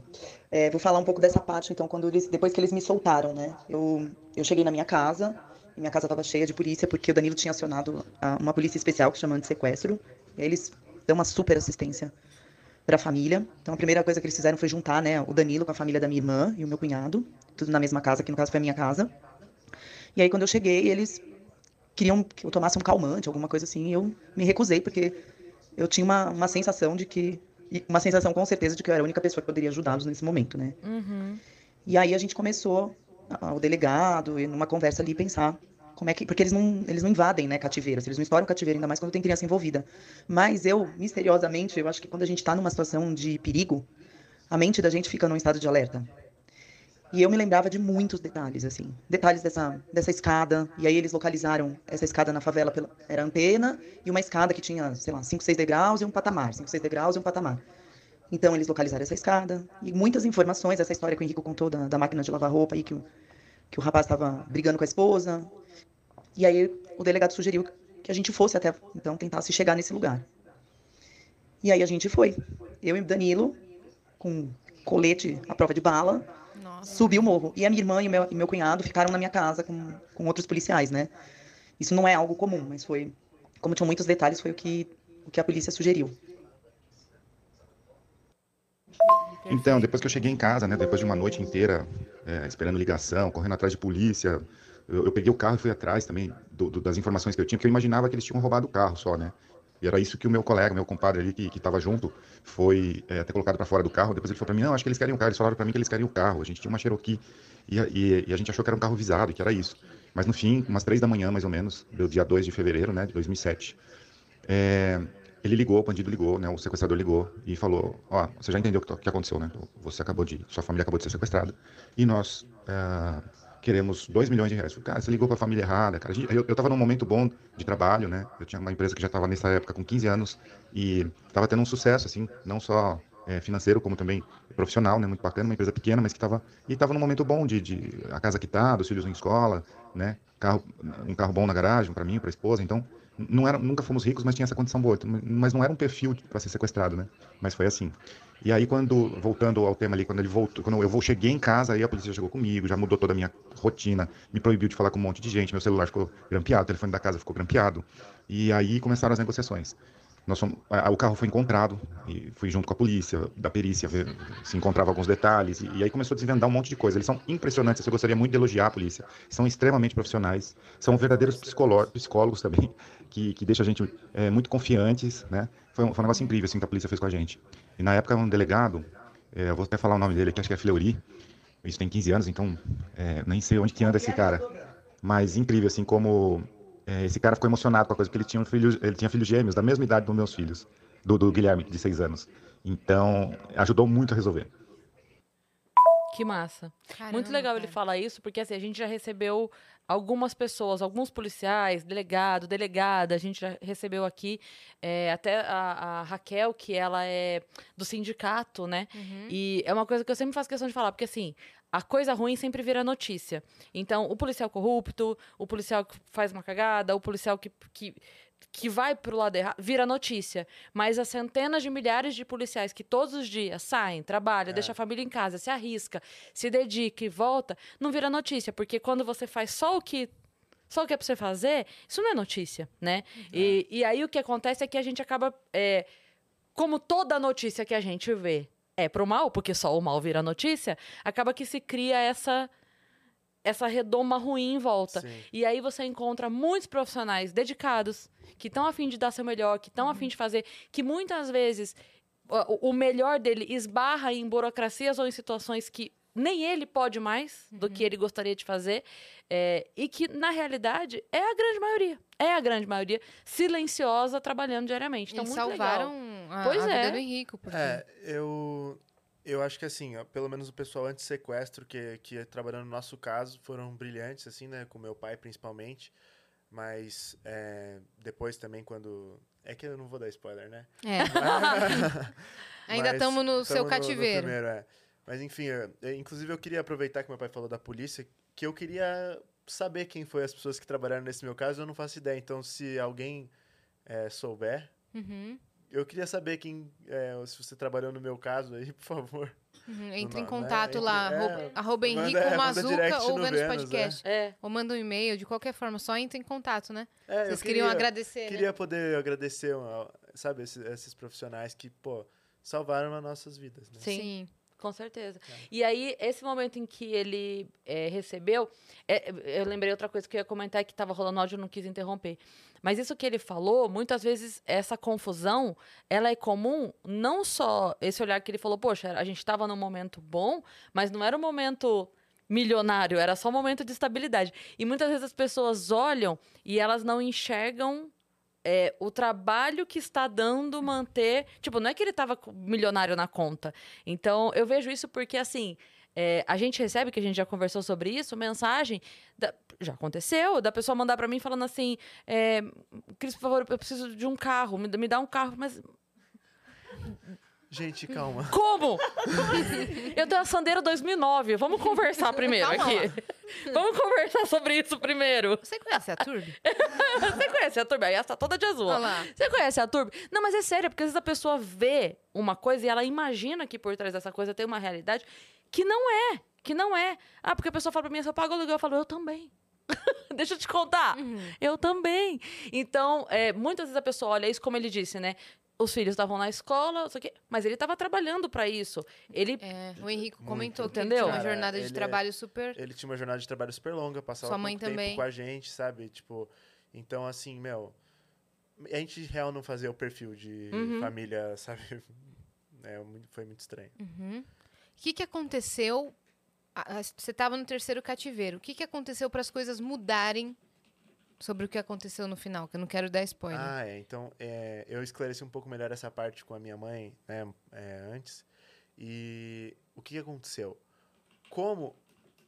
é, vou falar um pouco dessa parte, então, quando eles, depois que eles me soltaram, né? Eu, eu cheguei na minha casa, e minha casa estava cheia de polícia, porque o Danilo tinha acionado a- uma polícia especial que chama de sequestro. E aí eles dão uma super assistência para a família. Então, a primeira coisa que eles fizeram foi juntar, né, o Danilo com a família da minha irmã e o meu cunhado, tudo na mesma casa, que no caso foi a minha casa. E aí, quando eu cheguei, eles queriam que eu tomasse um calmante, alguma coisa assim, e eu me recusei, porque eu tinha uma, uma sensação de que e uma sensação com certeza de que eu era a única pessoa que poderia ajudá-los nesse momento, né? Uhum. E aí a gente começou, a- o delegado, e numa conversa ali, pensar como é que. Porque eles não, eles não invadem, né, cativeiros, eles não estouram cativeiro, ainda mais quando tem criança envolvida. Mas eu, misteriosamente, eu acho que quando a gente tá numa situação de perigo, a mente da gente fica num estado de alerta. E eu me lembrava de muitos detalhes, assim. Detalhes dessa, dessa escada. E aí eles localizaram essa escada na favela, pela, era antena, e uma escada que tinha, sei lá, 5, 6 degraus e um patamar. 5, 6 degraus e um patamar. Então eles localizaram essa escada. E muitas informações, essa história que o Henrico contou da, da máquina de lavar roupa aí, que o, que o rapaz estava brigando com a esposa. E aí o delegado sugeriu que a gente fosse até, então, tentasse chegar nesse lugar. E aí a gente foi. Eu e o Danilo, com colete à prova de bala, Nossa. subi o morro. E a minha irmã e meu, e meu cunhado ficaram na minha casa com, com outros policiais, né? Isso não é algo comum, mas foi. Como tinham muitos detalhes, foi o que, o que a polícia sugeriu. Então, depois que eu cheguei em casa, né, depois de uma noite inteira é, esperando ligação, correndo atrás de polícia, eu, eu peguei o carro e fui atrás também do- do- das informações que eu tinha, porque eu imaginava que eles tinham roubado o carro só, né? E era isso que o meu colega, meu compadre ali, que, que tava junto, foi é, ter colocado para fora do carro. Depois ele falou para mim, não, acho que eles querem o carro. Eles falaram para mim que eles querem o carro. A gente tinha uma Cherokee e, a- e- e a gente achou que era um carro visado, que era isso. Mas no fim, umas três da manhã, mais ou menos, do dia 2 de fevereiro, né, de 2007, é, ele ligou, o bandido ligou, né, o sequestrador ligou e falou, ó, você já entendeu o que, que aconteceu, né? Você acabou de, sua família acabou de ser sequestrada e nós é, queremos 2 milhões de reais. Falei, Cara, você ligou para a família errada, cara. Eu, eu tava num momento bom de trabalho, né? Eu tinha uma empresa que já estava nessa época com 15 anos e estava tendo um sucesso, assim, não só é, financeiro, como também profissional, né? Muito bacana, uma empresa pequena, mas que estava e estava num momento bom de, de a casa quitada, os filhos em escola, né? Carro, um carro bom na garagem para mim, para a esposa, então não era, nunca fomos ricos, mas tinha essa condição boa. Então, Mas não era um perfil para ser sequestrado, né? Mas foi assim. E aí, quando, voltando ao tema ali, quando ele voltou, quando eu vou, cheguei em casa, aí a polícia chegou comigo, já mudou toda a minha rotina, me proibiu de falar com um monte de gente, meu celular ficou grampeado, o telefone da casa ficou grampeado. E aí começaram as negociações. Fomos, a- o carro foi encontrado, e fui junto com a polícia, da perícia, ver se encontrava alguns detalhes, e, e aí começou a desvendar um monte de coisa. Eles são impressionantes, eu gostaria muito de elogiar a polícia. São extremamente profissionais, são verdadeiros psicólogos também, que, que deixam a gente é, muito confiantes, né? Foi um, foi um negócio incrível, assim, que a polícia fez com a gente. E na época, um delegado, é, eu vou até falar o nome dele aqui, acho que é Fleury, isso tem 15 anos, então é, nem sei onde que anda esse cara. Mas incrível, assim, como é, esse cara ficou emocionado com a coisa, porque ele tinha, um filho, ele tinha filhos gêmeos, da mesma idade dos meus filhos, do, do Guilherme, de 6 anos. Então, ajudou muito a resolver. Que massa. Caramba, Muito legal ele cara. falar isso, porque assim, a gente já recebeu algumas pessoas, alguns policiais, delegado, delegada, a gente já recebeu aqui, é, até a, a Raquel, que ela é do sindicato, né? Uhum. E é uma coisa que eu sempre faço questão de falar, porque assim, a coisa ruim sempre vira notícia. Então, o policial corrupto, o policial que faz uma cagada, o policial que, que, que vai pro lado errado, vira notícia. Mas as centenas de milhares de policiais que todos os dias saem, trabalham, deixam a família em casa, se arrisca, se dedica e volta, não vira notícia. Porque quando você faz só o que só o que é pra você fazer, isso não é notícia, né? E, e aí o que acontece é que a gente acaba. é, como toda notícia que a gente vê é pro mal, porque só o mal vira notícia, acaba que se cria essa essa redoma ruim em volta. Sim. E aí você encontra muitos profissionais dedicados, que estão a fim de dar seu melhor, que estão a fim de fazer, que muitas vezes o, o melhor dele esbarra em burocracias ou em situações que nem ele pode mais do que ele gostaria de fazer, é, e que, na realidade, é a grande maioria. É a grande maioria silenciosa trabalhando diariamente. Então, Eles muito salvaram legal. a, Pois a é. vida do Henrico. Porque... É, eu, eu acho que assim, ó, pelo menos o pessoal anti-sequestro que, que trabalhando no nosso caso foram brilhantes, assim, né? Com meu pai, principalmente. Mas é, depois também, quando... É que eu não vou dar spoiler, né? É. Ainda estamos no seu tamo no- no cativeiro. primeiro, é. Mas enfim, eu- inclusive eu queria aproveitar que meu pai falou da polícia, que eu queria saber quem foi as pessoas que trabalharam nesse meu caso, eu não faço ideia. Então, se alguém é, souber, Uhum. Eu queria saber quem, é, se você trabalhou no meu caso aí, por favor. Uhum, Entre em Não, né? contato Entre- lá, é, arroba, Henrico é, manda Mazuca ou no Vênus Vênus, Podcast. É. Ou manda um e-mail, de qualquer forma, só entre em contato, né? É, Vocês queriam agradecer, né? Queria poder agradecer, sabe, esses, esses profissionais que, pô, salvaram as nossas vidas, né? Sim. Com certeza. E aí, esse momento em que ele é, recebeu, é, eu lembrei outra coisa que eu ia comentar que estava rolando áudio, eu não quis interromper. Mas isso que ele falou, muitas vezes essa confusão, ela é comum, não só esse olhar que ele falou, poxa, a gente estava num momento bom, mas não era um momento milionário, era só um momento de estabilidade. E muitas vezes as pessoas olham e elas não enxergam é, o trabalho que está dando manter. Tipo, não é que ele estava milionário na conta. Então, eu vejo isso porque, assim, é, a gente recebe, que a gente já conversou sobre isso, mensagem. da- já aconteceu, da pessoa mandar para mim falando assim: é, Cris, por favor, eu preciso de um carro, me, me dá um carro, mas Gente, calma. como? eu tenho a Sandero 2009, vamos conversar primeiro Calma aqui. Vamos conversar sobre isso primeiro. Você conhece a Turbi? Você conhece a Turbi? Aí ela tá toda de azul. ó. Olha lá. Você conhece a Turbi? Não, mas é sério, porque às vezes a pessoa vê uma coisa e ela imagina que por trás dessa coisa tem uma realidade que não é. Que não é. Ah, porque a pessoa fala pra mim, eu pago o aluguel, eu falo, eu também. Deixa eu te contar. Eu também. Então, é, muitas vezes a pessoa olha isso, como ele disse, né? Os filhos estavam na escola, o quê, mas ele estava trabalhando para isso. Ele É, o Henrico Muito. comentou que Entendeu? ele tinha uma Cara, jornada de ele é- trabalho super... Ele tinha uma jornada de trabalho super longa, passava Sua mãe pouco também. tempo com a gente, sabe? Tipo, então assim, meu, a gente real não fazia o perfil de Uhum. família, sabe? É, muito- foi muito estranho. Uhum. O que, que aconteceu? Você estava no terceiro cativeiro. O que, que aconteceu para as coisas mudarem sobre o que aconteceu no final? Que eu não quero dar spoiler. Ah, é. Então, é, eu esclareci um pouco melhor essa parte com a minha mãe, né, é, antes. E o que aconteceu? Como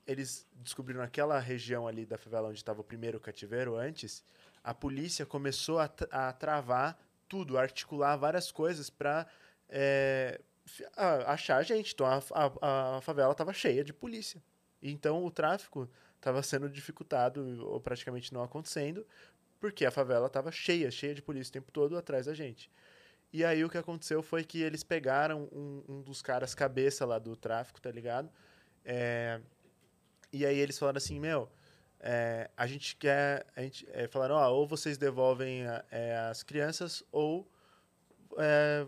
eles descobriram aquela região ali da favela onde estava o primeiro cativeiro antes, a polícia começou a, a travar tudo, a articular várias coisas para achar a gente. Então, a, a, a favela estava cheia de polícia. Então, o tráfico estava sendo dificultado ou praticamente não acontecendo, porque a favela estava cheia, cheia de polícia o tempo todo atrás da gente. E aí o que aconteceu foi que eles pegaram um, um dos caras cabeça lá do tráfico, tá ligado? É, e aí eles falaram assim, meu, é, a gente quer... A gente, é, falaram, ó, ou vocês devolvem a- é, as crianças, ou é,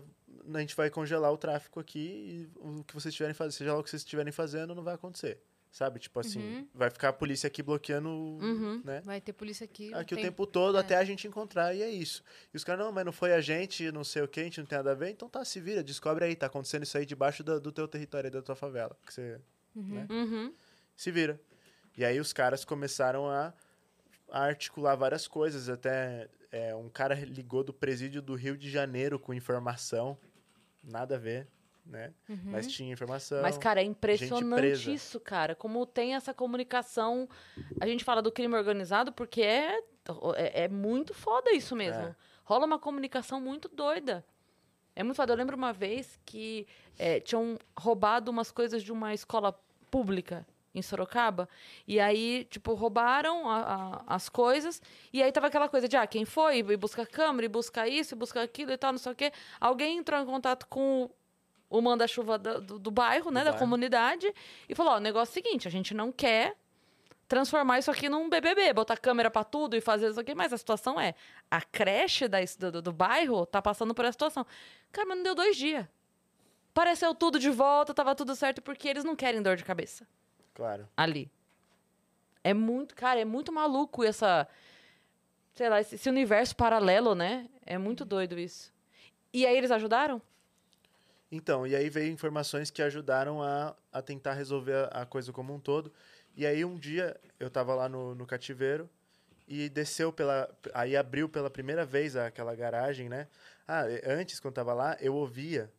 a gente vai congelar o tráfico aqui e o que vocês estiverem fazendo, seja lá o que vocês estiverem fazendo, não vai acontecer. Sabe? Tipo assim, Uhum. vai ficar a polícia aqui bloqueando, Uhum. né? Vai ter polícia aqui. Aqui o tem- tempo todo é. até a gente encontrar, e é isso. E os caras, não, mas não foi a gente, não sei o que, a gente não tem nada a ver. Então tá, se vira, descobre aí, tá acontecendo isso aí debaixo do, do teu território, da tua favela. Que você né? Uhum. se vira. E aí os caras começaram a, a articular várias coisas. Até é, um cara ligou do presídio do Rio de Janeiro com informação. Nada a ver, né? Mas tinha informação. Mas, cara, é impressionante isso, cara. Como tem essa comunicação. A gente fala do crime organizado porque é, é, é muito foda isso mesmo. É. Rola uma comunicação muito doida. É muito foda. Eu lembro uma vez que é, tinham roubado umas coisas de uma escola pública em Sorocaba. E aí, tipo, roubaram a- a- as coisas. E aí tava aquela coisa de, ah, quem foi? E busca a câmera, e busca isso, e busca aquilo e tal, não sei o quê. Alguém entrou em contato com o manda-chuva da- do, do bairro, né, da bairro. comunidade, e falou: ó, o negócio é o seguinte, a gente não quer transformar isso aqui num BBB, botar câmera pra tudo e fazer isso aqui, mas a situação é, a creche da, do, do- do bairro tá passando por essa situação. Cara, mas não deu dois dias. Pareceu tudo de volta, tava tudo certo, porque eles não querem dor de cabeça Claro. ali. É muito, cara, é muito maluco essa, sei lá, esse universo paralelo, né? É muito doido isso. E aí eles ajudaram? Então, e aí veio informações que ajudaram a, a tentar resolver a, a coisa como um todo. E aí um dia eu tava lá no, no cativeiro e desceu pela. Aí abriu pela primeira vez aquela garagem, né? Ah, antes, quando tava lá, eu ouvia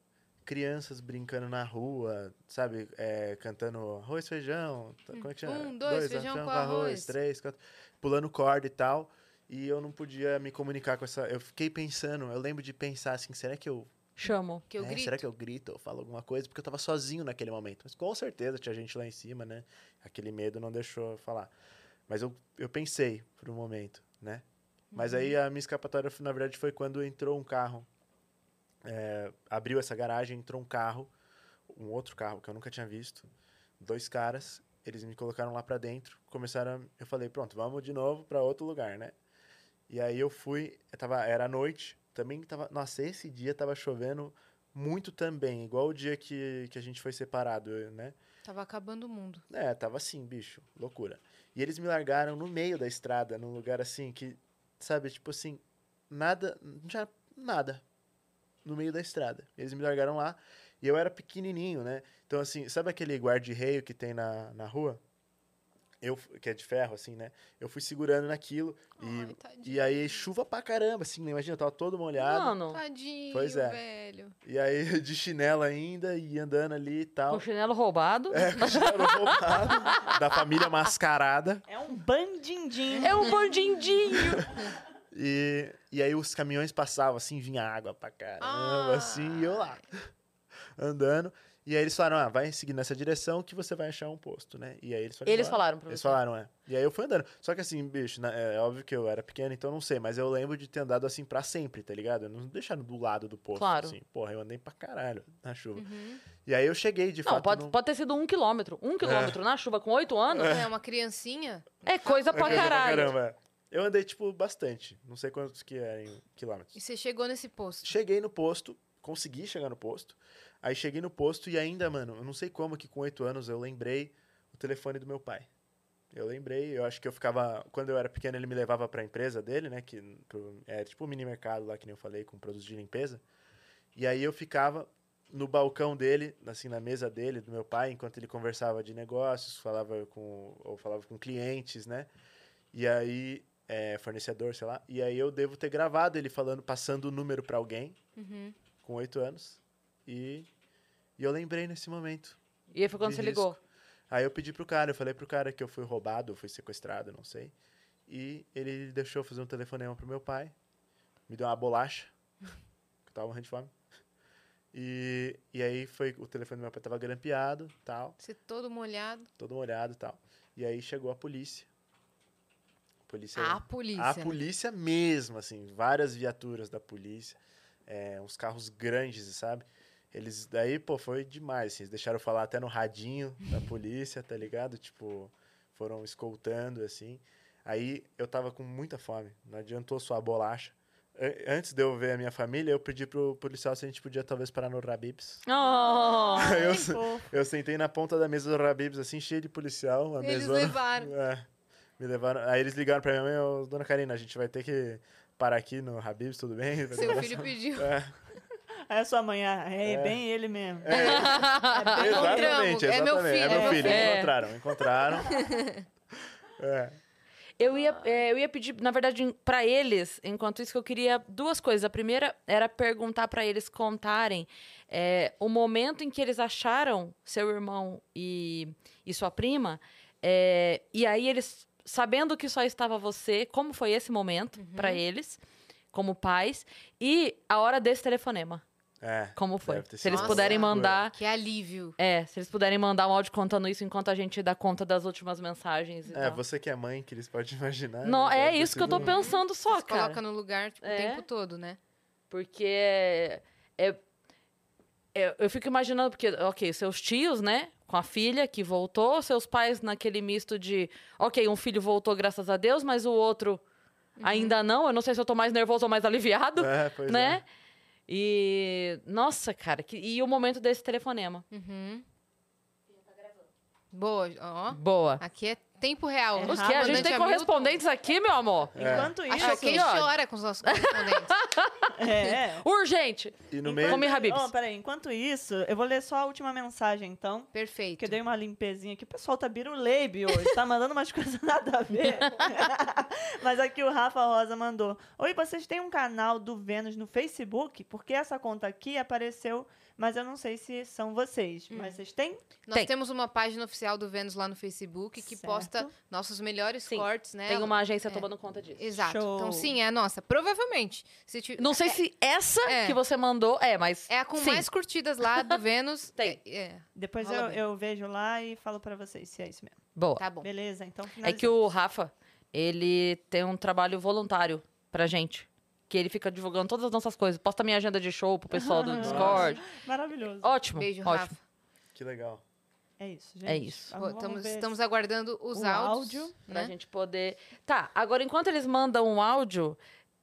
crianças brincando na rua, sabe? É, cantando arroz, feijão. tá- Como é que chama? Um, dois, feijão com arroz. Três, quatro. Pulando corda e tal. E eu não podia me comunicar com essa. Eu fiquei pensando, eu lembro de pensar assim, será que eu Chamo. Que eu é, grito. Será que eu grito ou falo alguma coisa? Porque eu tava sozinho naquele momento. Mas com certeza tinha gente lá em cima, né? Aquele medo não deixou eu falar. Mas eu, eu pensei por um momento, né? Mas Uhum. aí a minha escapatória, na verdade, foi quando entrou um carro é, abriu essa garagem, entrou um carro, um outro carro que eu nunca tinha visto, dois caras, eles me colocaram lá pra dentro, começaram, a- eu falei, pronto, vamos de novo pra outro lugar, né? E aí eu fui, eu tava, era noite, também tava, nossa, esse dia tava chovendo muito também, igual o dia que, que a gente foi separado, né? Tava acabando o mundo. É, tava assim, bicho, loucura. E eles me largaram no meio da estrada, num lugar assim que, sabe, tipo assim, nada, não tinha nada no meio da estrada. Eles me largaram lá e eu era pequenininho, né? Então, assim, sabe aquele guarda-reio que tem na, na rua? Eu, que é de ferro, assim, né? Eu fui segurando naquilo Ai, e, tadinho. e aí chuva pra caramba, assim, né? Imagina, eu tava todo molhado. Mano, Tadinho, Pois é. velho. E aí, de chinelo ainda, e andando ali e tal. com chinelo roubado. É, com chinelo roubado, da família mascarada. É um bandindim. É um bandindinho. E, e aí os caminhões passavam assim, vinha água pra caramba, assim, e eu lá, andando. E aí eles falaram, ah, vai seguir nessa direção que você vai achar um posto, né? E aí eles foram Eles falaram pra Eles falaram, é. E aí eu fui andando. Só que assim, bicho, né, é óbvio que eu era pequeno, então eu não sei, mas eu lembro de ter andado assim pra sempre, tá ligado? Eu não deixaram do lado do posto, Claro. assim. Porra, eu andei pra caralho na chuva. Uhum. E aí eu cheguei, de Não, fato, pode, no- pode ter sido um quilômetro. Um quilômetro na chuva com oito anos É, uma criancinha. é coisa É pra coisa caralho. caramba, é. Eu andei, tipo, bastante. Não sei quantos que eram em quilômetros. E você chegou nesse posto. Cheguei no posto, consegui chegar no posto. Aí cheguei no posto e ainda, mano, eu não sei como que com oito anos eu lembrei o telefone do meu pai. Eu lembrei, eu acho que eu ficava. Quando eu era pequeno, ele me levava pra empresa dele, né? Que pro- é tipo um mini mercado lá, que nem eu falei, com produtos de limpeza. E aí eu ficava no balcão dele, assim, na mesa dele, do meu pai, enquanto ele conversava de negócios, falava com. ou falava com clientes, né? E aí. É, fornecedor, sei lá. E aí eu devo ter gravado ele falando, passando o número pra alguém Uhum. com oito anos. E, e eu lembrei nesse momento. E aí foi quando você risco. ligou. Aí eu pedi pro cara, eu falei pro cara que eu fui roubado, ou fui sequestrado, não sei. E ele deixou eu fazer um telefonema pro meu pai. Me deu uma bolacha. que eu tava morrendo de fome. E, e aí foi, o telefone do meu pai tava grampeado, tal, Você todo molhado. todo molhado e tal. E aí chegou a polícia. A polícia A polícia. a né? polícia mesmo, assim, várias viaturas da polícia, é, uns carros grandes, sabe? Eles, daí, pô, foi demais, assim, eles deixaram falar até no radinho da polícia, tá ligado? Tipo, foram escoltando, assim. Aí eu tava com muita fome, não adiantou só a bolacha. A- Antes de eu ver a minha família, eu pedi pro policial se a gente podia talvez parar no Rabibs. Oh, eu, eu sentei na ponta da mesa do Rabibs, assim, cheio de policial, uma Eles mesona. levaram. É, me levaram. Aí eles ligaram pra minha mãe, "Ô, dona Karina, a gente vai ter que parar aqui no Habibs, tudo bem? Seu filho só-" pediu. É, Aí a sua mãe, ah, é, É. bem ele mesmo. exatamente, é meu exatamente. filho, É meu é meu filho, filho. encontraram, encontraram. É. Eu ia, é, eu ia pedir, na verdade, pra eles, enquanto isso, que eu queria duas coisas. A primeira era perguntar pra eles contarem é, o momento em que eles acharam seu irmão e, e sua prima. é, e aí eles, sabendo que só estava você, como foi esse momento pra eles, como pais, e a hora desse telefonema, É, como foi. deve ter Se eles sido puderem mandar. Que alívio. É, se eles puderem mandar um áudio contando isso enquanto a gente dá conta das últimas mensagens e É, tal. você que é mãe, que eles podem imaginar. Não, né? é isso que eu tô pensando só, Você cara. coloca no lugar tipo, É. o tempo todo, né? Porque é, é- é- eu fico imaginando, porque, ok, seus tios, né? Com a filha que voltou, seus pais naquele misto de, ok, um filho voltou, graças a Deus, mas o outro ainda não. Eu não sei se eu tô mais nervoso ou mais aliviado, É, pois né? E. Nossa, cara, que- e o momento desse telefonema. Uhum. Boa, ó. Boa. Aqui é tempo real. É Os que a gente tem Hamilton correspondentes aqui, meu amor. É. Enquanto isso, Achou que chora com os nossos correspondentes. é. Urgente! E no meio. Come Habibs. Ó, peraí, enquanto isso, eu vou ler só a última mensagem, então. Perfeito. Que eu dei uma limpezinha aqui. O pessoal tá biruleibe hoje, tá mandando umas coisas nada a ver. Mas aqui o Rafa Rosa mandou. Oi, vocês têm um canal do Vênus no Facebook? Porque essa conta aqui apareceu, mas eu não sei se são vocês. Hum. Mas vocês têm? Nós Tem. temos uma página oficial do Vênus lá no Facebook que Certo. posta nossos melhores Sim. cortes, né? Tem uma agência É. tomando conta disso. Exato. Show. Então, sim, é a nossa. Provavelmente. Se ti- Não sei se essa É. que você mandou é, mas. É a com sim. mais curtidas lá do Vênus. Tem. É, é. Depois eu, eu vejo lá e falo pra vocês se é isso mesmo. Boa. Tá bom. Beleza? Então É que o Rafa, ele tem um trabalho voluntário pra gente. Que ele fica divulgando todas as nossas coisas. Posta minha agenda de show pro pessoal do Discord. Maravilhoso. Ótimo, Beijo, ótimo. Rafa. Que legal. É isso, gente. É isso. Pô, Estamos, estamos aguardando os o áudios. áudio, Pra né? gente poder. Tá, agora enquanto eles mandam um áudio,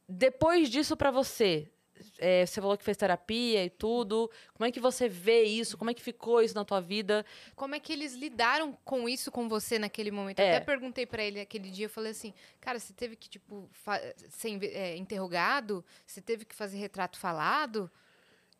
depois disso pra você, é, você falou que fez terapia e tudo. Como é que você vê isso? Como é que ficou isso na tua vida? Como é que eles lidaram com isso com você naquele momento? Eu É. até perguntei pra ele aquele dia, eu falei assim, cara, você teve que, tipo, ser é, interrogado? Você teve que fazer retrato falado?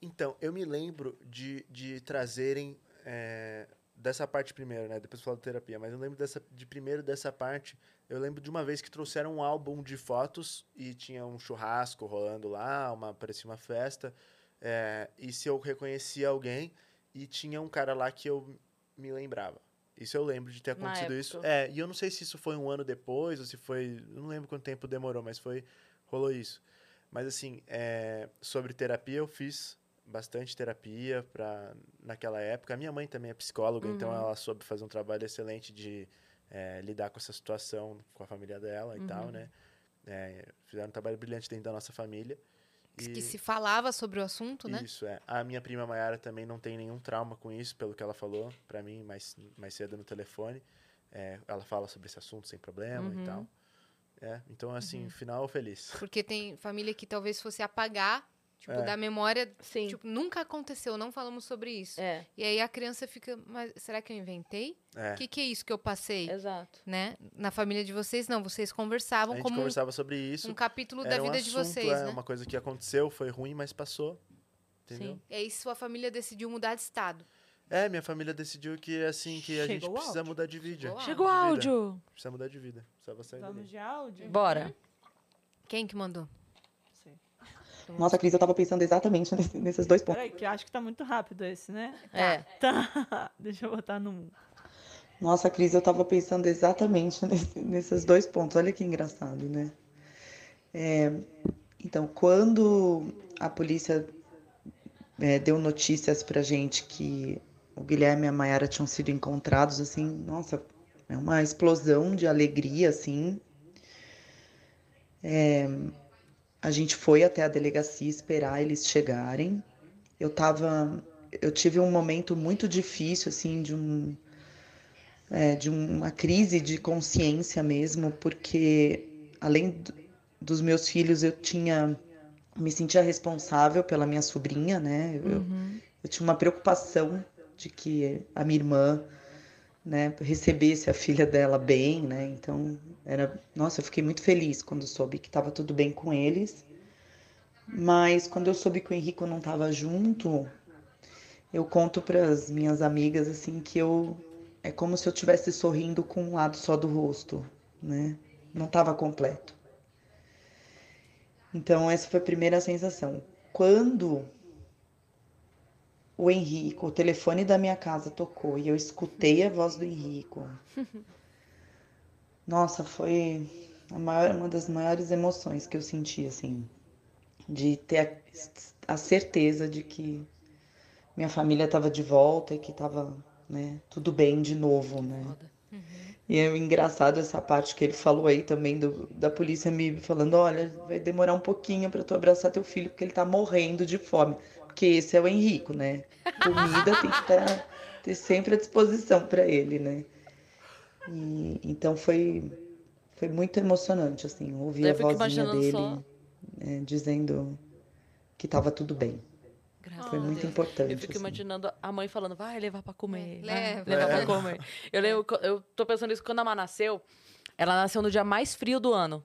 Então, eu me lembro de, de trazerem é, dessa parte primeiro, né? Depois eu falo de terapia, mas eu lembro dessa, de primeiro dessa parte. Eu lembro de uma vez que trouxeram um álbum de fotos e tinha um churrasco rolando lá, uma, parecia uma festa. é, e se eu reconhecia alguém, e tinha um cara lá que eu me lembrava. Isso eu lembro de ter acontecido isso. É, e eu não sei se isso foi um ano depois ou se foi. Não lembro quanto tempo demorou, mas foi. Rolou isso. Mas assim, é, sobre terapia, eu fiz bastante terapia pra, naquela época. A minha mãe também é psicóloga, então Uhum. ela soube fazer um trabalho excelente de é, lidar com essa situação com a família dela e tal, Uhum. né? É, fizeram um trabalho brilhante dentro da nossa família. Que se falava sobre o assunto, né? Isso, é. A minha prima Mayara também não tem nenhum trauma com isso, pelo que ela falou pra mim mais, mais cedo no telefone. É, ela fala sobre esse assunto sem problema Uhum. e tal. É, então, assim, final feliz. Porque tem família que talvez fosse apagar, tipo, É. da memória, Sim. tipo, nunca aconteceu, não falamos sobre isso. é, E aí a criança fica, mas será que eu inventei? É. O que, que é isso que eu passei? exato. Né? Na família de vocês, não, vocês conversavam A gente como um- conversava sobre isso. um capítulo da Era um vida de assunto, vocês, é, né? uma coisa que aconteceu, foi ruim, mas passou. Entendeu? Sim. E aí sua família decidiu mudar de estado. É, minha família decidiu que assim que a gente Chegou precisa áudio. mudar de vida. Chegou o De áudio. Precisa mudar de vida. Precisava sair Vamos dali. de áudio? Bora. Quem que mandou? Nossa, Cris, eu tava pensando exatamente nesse- nesses dois pontos. Peraí, que eu acho que tá muito rápido esse, né? É. Tá. Deixa eu botar no. Nossa, Cris, eu tava pensando exatamente nesse- nesses dois pontos. Olha que engraçado, né? É, então, quando a polícia é, deu notícias pra gente que o Guilherme e a Mayara tinham sido encontrados, assim, nossa, é uma explosão de alegria, assim. É, a gente foi até a delegacia esperar eles chegarem. Eu tava, eu tive um momento muito difícil, assim, de um é, de uma crise de consciência mesmo, porque além do- dos meus filhos, eu tinha me sentia responsável pela minha sobrinha, né? Eu, eu tinha uma preocupação de que a minha irmã, né, recebesse a filha dela bem, né? Então, era, nossa, eu fiquei muito feliz quando soube que estava tudo bem com eles. Mas quando eu soube que o Henrico não estava junto, eu conto para as minhas amigas assim que eu é como se eu estivesse sorrindo com um lado só do rosto, né? Não estava completo. Então essa foi a primeira sensação. Quando o Henrico, o telefone da minha casa tocou e eu escutei a voz do Henrico. Nossa, foi a maior, uma das maiores emoções que eu senti, assim, de ter a, a certeza de que minha família estava de volta e que estava, né, tudo bem de novo, né? E é engraçado essa parte que ele falou aí também do, da polícia me falando, olha, vai demorar um pouquinho para tu abraçar teu filho porque ele tá morrendo de fome. Porque esse é o Henrico, né? Comida tem que tá, ter sempre à disposição para ele, né? E, então foi foi muito emocionante assim, ouvir Eu a vozinha dele só- né, dizendo que tava tudo bem. Graças Foi muito Deus. importante. Eu fico assim. imaginando a mãe falando, vai levar pra comer. É, vai leva. levar É. pra comer. Eu lembro, eu tô pensando isso quando a Má nasceu. Ela nasceu no dia mais frio do ano.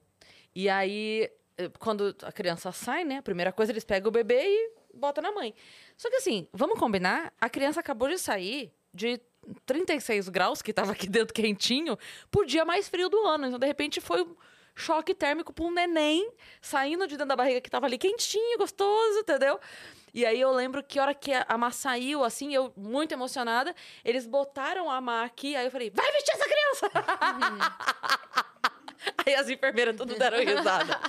E aí, eh, quando a criança sai, né? A primeira coisa, eles pegam o bebê e botam na mãe. Só que assim, vamos combinar? A criança acabou de sair de 36 graus, que tava aqui dentro quentinho, pro dia mais frio do ano. Então, de repente, foi um choque térmico pra um neném saindo de dentro da barriga que tava ali quentinho, gostoso, entendeu? E aí eu lembro que a hora que a Má saiu, assim, eu muito emocionada, eles botaram a Má aqui, aí eu falei, vai vestir essa criança! aí as enfermeiras tudo deram risada.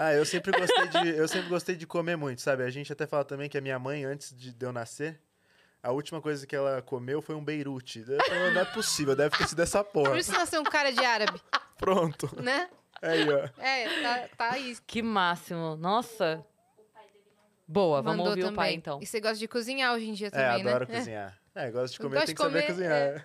Ah, eu sempre gostei de, eu sempre gostei de comer muito, sabe? A gente até fala também que a minha mãe, antes de, de eu nascer, a última coisa que ela comeu foi um beirute. Eu falei, não é possível, deve ter sido essa porra. Por isso nasceu um cara de árabe, Pronto. né? Aí, ó. É, tá, tá aí. Que máximo. Nossa. Boa, vamos Mandou ouvir o pai também. então. E você gosta de cozinhar hoje em dia É, também, né? adoro cozinhar. É, gosto de comer, gosto tem de que saber comer, cozinhar. é.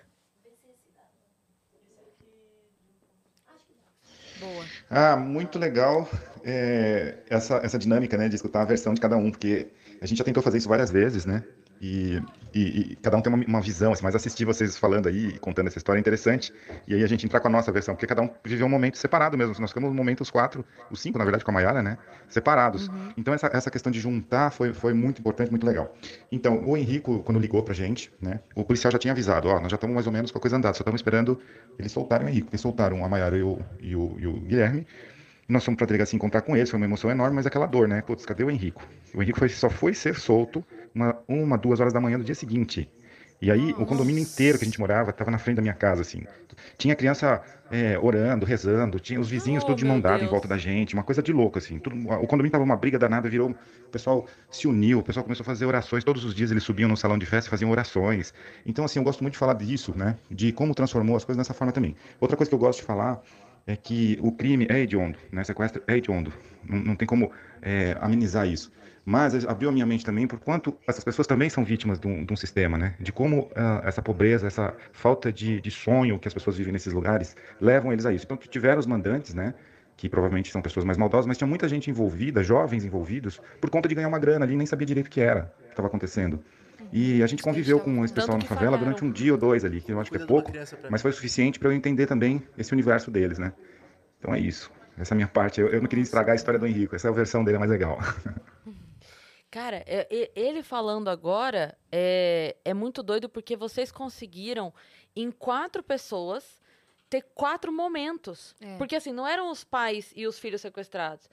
Boa. Ah, muito legal é, essa, essa dinâmica, né, de escutar a versão de cada um, porque a gente já tentou fazer isso várias vezes, né? E, e- e cada um tem uma, uma visão, assim, mas assistir vocês falando aí, contando essa história é interessante. E aí a gente entrar com a nossa versão, porque cada um viveu um momento separado mesmo. Nós ficamos um momento os quatro, os cinco, na verdade, com a Mayara, né? Separados. Então essa, essa questão de juntar foi, foi muito importante, muito legal. Então, o Henrico, quando ligou pra gente, né? O policial já tinha avisado, ó, nós já estamos mais ou menos com a coisa andada, só estamos esperando eles soltarem o Henrico. Eles soltaram a Mayara e o, e o, e o Guilherme. Nós fomos pra delegacia encontrar com eles, foi uma emoção enorme, mas aquela dor, né? Putz, cadê o Henrico? O Henrico foi- só foi ser solto uma, uma, duas horas da manhã do dia seguinte. E aí, o condomínio inteiro que a gente morava estava na frente da minha casa, assim. Tinha criança é, orando, rezando, tinha os vizinhos Oh, tudo de mão dada em volta da gente, uma coisa de louco, assim. Tudo, o condomínio tava uma briga danada, virou. O pessoal se uniu, o pessoal começou a fazer orações. Todos os dias eles subiam no salão de festa e faziam orações. Então, assim, eu gosto muito de falar disso, né? De como transformou as coisas dessa forma também. Outra coisa que eu gosto de falar é que o crime é hediondo, né? Sequestro é hediondo. Não, não tem como é, amenizar isso. Mas abriu a minha mente também por quanto essas pessoas também são vítimas de um, de um sistema, né? De como ah, essa pobreza, essa falta de, de sonho que as pessoas vivem nesses lugares levam eles a isso. Então, tiveram os mandantes, né? Que provavelmente são pessoas mais maldosas, mas tinha muita gente envolvida, jovens envolvidos, por conta de ganhar uma grana ali, nem sabia direito o que era que estava acontecendo. E a gente conviveu com esse pessoal na favela durante um dia ou dois ali, que eu acho que é pouco, mas foi o suficiente para eu entender também esse universo deles, né? Então é isso. Essa é a minha parte. Eu, eu não queria estragar a história do Henrico. Essa é a versão dele é mais legal. Cara, é- ele falando agora é, é muito doido porque vocês conseguiram, em quatro pessoas, ter quatro momentos. É. Porque assim, não eram os pais e os filhos sequestrados.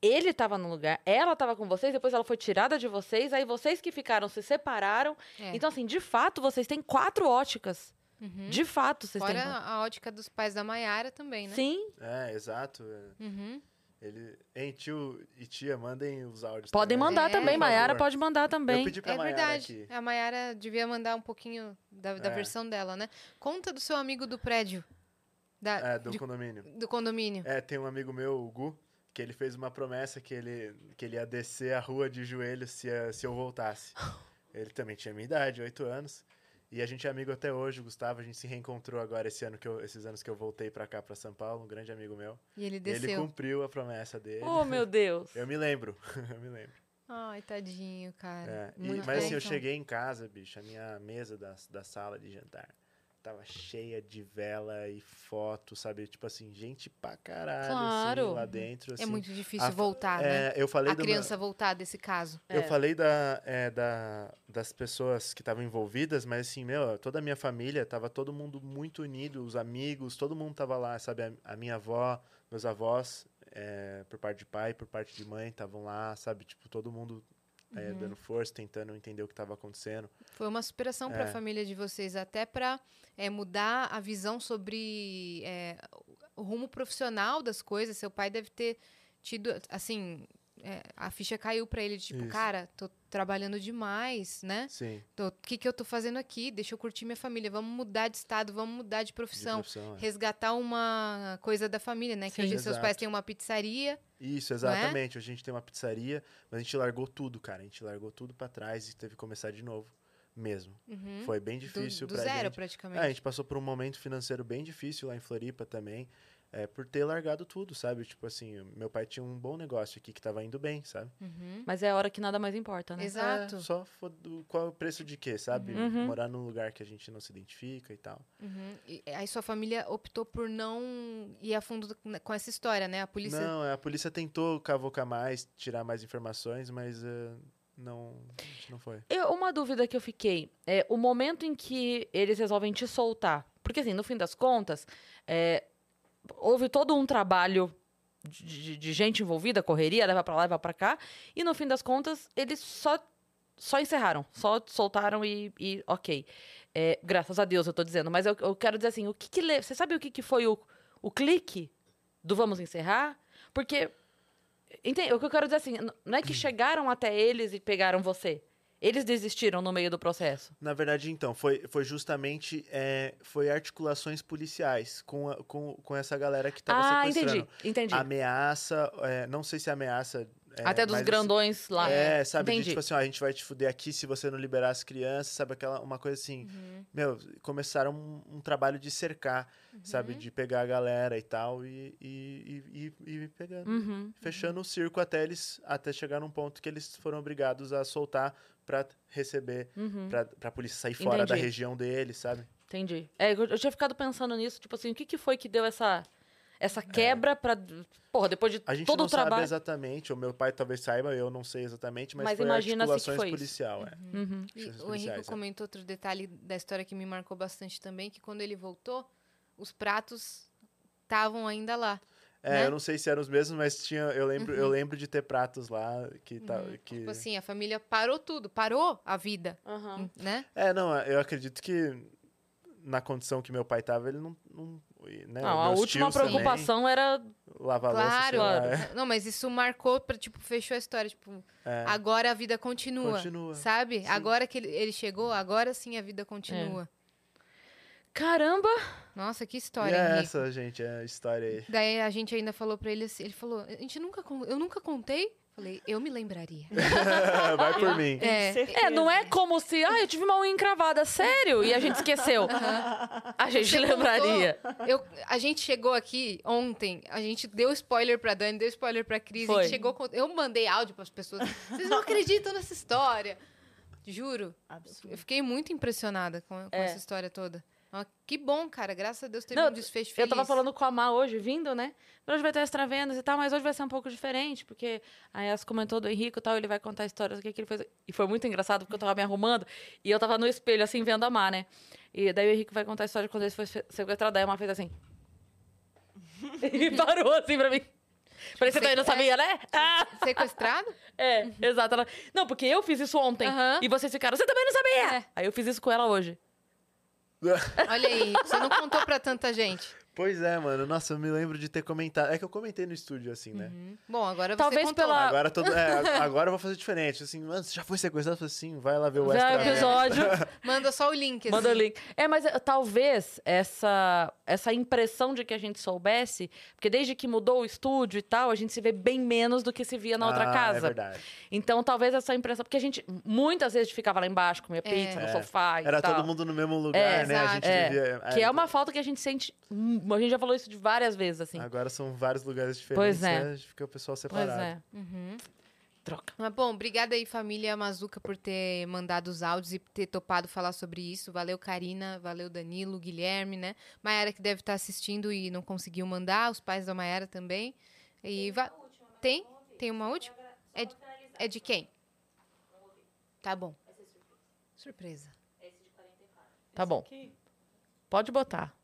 Ele estava no lugar, ela estava com vocês, depois ela foi tirada de vocês, aí vocês que ficaram se separaram. É. Então, assim, de fato, vocês têm quatro óticas. Uhum. De fato, vocês Fora têm. a ótica dos pais da Maiara também, né? Sim, É, exato. é. Uhum. Ele... Hein, tio e tia, mandem os áudios. podem também. mandar É, também. Maiara pode mandar também. Eu pedi pra É Mayara verdade. aqui. A Maiara devia mandar um pouquinho da, da É. versão dela, né? Conta do seu amigo do prédio. Da, É, do de- condomínio. do condomínio. É, tem um amigo meu, o Gu, que ele fez uma promessa que ele, que ele ia descer a rua de joelhos se, a- se eu voltasse. Ele também tinha minha idade, oito anos. E a gente é amigo até hoje, o Gustavo. A gente se reencontrou agora esse ano que eu- esses anos que eu voltei pra cá, pra São Paulo, um grande amigo meu. E ele E ele desceu. cumpriu a promessa dele. Oh, meu Deus. Eu me lembro, eu me lembro. Ai, tadinho, cara. É, e- mas assim, eu fofo. cheguei em casa, bicho, a minha mesa da, da sala de jantar tava cheia de vela e foto, sabe? Tipo assim, gente pra caralho, Claro. assim, lá dentro. Assim. É muito difícil a- voltar, né? É, eu falei A do criança voltar desse caso. Eu É. falei da, é, da- das pessoas que estavam envolvidas, mas assim, meu, toda a minha família, tava todo mundo muito unido, os amigos, todo mundo tava lá, sabe? A, a minha avó, meus avós, é, por parte de pai, por parte de mãe, estavam lá, sabe? Tipo, todo mundo é, Uhum. dando força, tentando entender o que estava acontecendo. Foi uma superação para a É. família de vocês, até para mudar a visão sobre é, o rumo profissional das coisas. Seu pai deve ter tido, assim, é, a ficha caiu para ele, tipo, Isso. cara, tô trabalhando demais, né? Sim, O que, que eu tô fazendo aqui? Deixa eu curtir minha família. Vamos mudar de estado, vamos mudar de de profissão. profissão, é. Resgatar uma coisa da família, né? Que Sim. hoje seus Exato. pais têm uma pizzaria. Isso, é? exatamente. A gente tem uma pizzaria, mas a gente largou tudo, cara. A gente largou tudo pra trás e teve que começar de novo, mesmo. Uhum. Foi bem do, difícil do pra zero, gente. praticamente. É, a gente passou por um momento financeiro bem difícil lá em Floripa também, é, por ter largado tudo, sabe? Tipo assim, meu pai tinha um bom negócio aqui que tava indo bem, sabe? Uhum. Mas é a hora que nada mais importa, né? Exato. É, só foda- qual é o preço de quê, sabe? Uhum. Morar num lugar que a gente não se identifica e tal. Uhum. E aí sua família optou por não ir a fundo do- com essa história, né? A polícia. Não, é, a polícia tentou cavocar mais, tirar mais informações, mas é, não, não foi. Eu- uma dúvida que eu fiquei é o momento em que eles resolvem te soltar. Porque, assim, no fim das contas, é, houve todo um trabalho de, de- de gente envolvida, correria, leva pra lá, leva pra cá, e no fim das contas, eles só, só encerraram, só soltaram e, e ok. É, graças a Deus, eu tô dizendo, mas eu, eu quero dizer assim, o que que le- Você sabe o que, que foi o, o clique do vamos encerrar? Porque. Entende? O que eu quero dizer assim, não é que chegaram até eles e pegaram você. Eles desistiram no meio do processo. Na verdade, então, foi, foi justamente é, foi articulações policiais com, a- com, com essa galera que tava ah, sequestrando. entendi. Entendi. Ameaça, é, não sei se ameaça. é, Até dos grandões lá. É, sabe? de, Entendi. tipo assim, ó, a gente vai te fuder aqui se você não liberar as crianças, sabe? Aquela, uma coisa assim. Uhum. Meu, começaram um, um trabalho de cercar, sabe? Uhum. De pegar a galera e tal e, e, e, e, e pegando. Uhum. Fechando o circo até eles até chegar num ponto que eles foram obrigados a soltar pra receber, Uhum. pra, pra polícia sair fora da Entendi. região deles, sabe? Entendi. É, eu, eu tinha ficado pensando nisso, tipo assim, o que, que foi que deu essa, essa quebra pra. Porra, depois de É. A gente todo não o trabalho. sabe exatamente, o meu pai talvez saiba, eu não sei exatamente, mas, Mas foi imagina-se que articulações foi isso. policial, é. Uhum. E Ciências o Henrique é. comentou outro detalhe da história que me marcou bastante também, que quando ele voltou, os pratos estavam ainda lá. É, né? eu não sei se eram os mesmos, mas tinha, eu lembro, eu lembro de ter pratos lá que tá, que Tipo assim, a família parou tudo, parou a vida, Aham. né? É, não, eu acredito que na condição que meu pai tava, ele não, não né, Não, a última tios também, preocupação era. lavar louça, Claro. sei lá, é. Não, mas isso marcou pra, tipo, fechou a história. Tipo, É. agora a vida continua. Continua, Sabe? sim. Agora que ele, ele chegou, agora sim a vida continua. Caramba! Nossa, que E história, é Henrique. essa, gente, é a história aí. Daí a gente ainda falou pra ele assim, ele falou, a gente nunca, eu nunca contei. Falei, eu me lembraria. Vai por mim. É, É, não é como se. Ah, eu tive uma unha encravada, sério? E a gente esqueceu. A gente Você lembraria. Eu, a gente chegou aqui ontem, a gente deu spoiler pra Dani, deu spoiler pra Cris, a gente chegou Eu mandei áudio pras pessoas. Vocês não acreditam nessa história. Juro. Absurdo. Eu fiquei muito impressionada com, com É. essa história toda. Ó, que bom, cara. Graças a Deus teve Não, um desfecho Eu feliz. tava falando com a Má hoje, vindo, né? Hoje vai ter extra vendas e tal, mas hoje vai ser um pouco diferente, porque a Yas comentou do Henrique e tal, ele vai contar histórias do que, que ele fez. E foi muito engraçado, porque eu tava me arrumando e eu tava no espelho, assim, vendo a Má, né? E daí o Henrique vai contar a história de quando ele foi se- sequestrado, daí a Má fez assim. e parou assim pra mim. Falei, você também não sabia, né? Ah! Sequestrado? É, exato. Ela- Não, porque eu fiz isso ontem. Aham. E vocês ficaram, você também não sabia! É. Aí eu fiz isso com ela hoje. Olha aí, você não contou pra tanta gente. Pois é, mano. Nossa, eu me lembro de ter comentado. É que eu comentei no estúdio, assim, né? Bom, agora você Talvez contou. pela- Agora, todo, é, agora eu vou fazer diferente. Assim, mano, você já foi sequestrado? Eu falei assim, vai lá ver o extra. o episódio. Manda só o link. Manda o assim. link. É, mas eh, talvez essa, essa impressão de que a gente soubesse, porque desde que mudou o estúdio e tal, a gente se vê bem menos do que se via na outra Ah, É casa. verdade. então, talvez essa impressão. Porque a gente muitas vezes ficava lá embaixo, comia pizza no É. sofá e Era tal. todo mundo no mesmo lugar, É, né? A exato. gente É, vivia. Que é uma falta que a gente sente. A gente já falou isso de várias vezes, assim. Agora são vários lugares diferentes, Pois é. né? Fica o pessoal pois separado. é. Uhum. Troca. Mas bom, obrigada aí, família Mazuca, por ter mandado os áudios e ter topado falar sobre isso. Valeu, Karina, valeu, Danilo, Guilherme, né? Maiara que deve estar assistindo e não conseguiu mandar, os pais da Maiara também. E va- Tem? Tem uma última? É de, é de quem? Tá bom. Surpresa. Tá bom. Pode botar.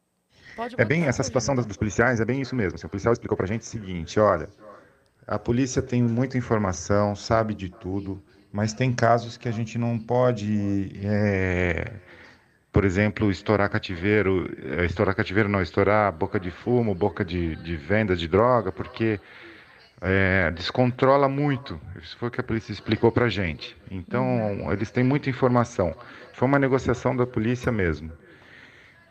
Pode É bem essa situação das- dos policiais, é bem isso mesmo. assim, o policial explicou pra gente o seguinte, olha, a polícia tem muita informação, sabe de tudo, mas tem casos que a gente não pode, é, por exemplo, estourar cativeiro, é, estourar cativeiro não, estourar boca de fumo, boca de, de venda de droga, porque é, descontrola muito. Isso foi o que a polícia explicou pra gente. Então, eles têm muita informação. Foi uma negociação da polícia mesmo.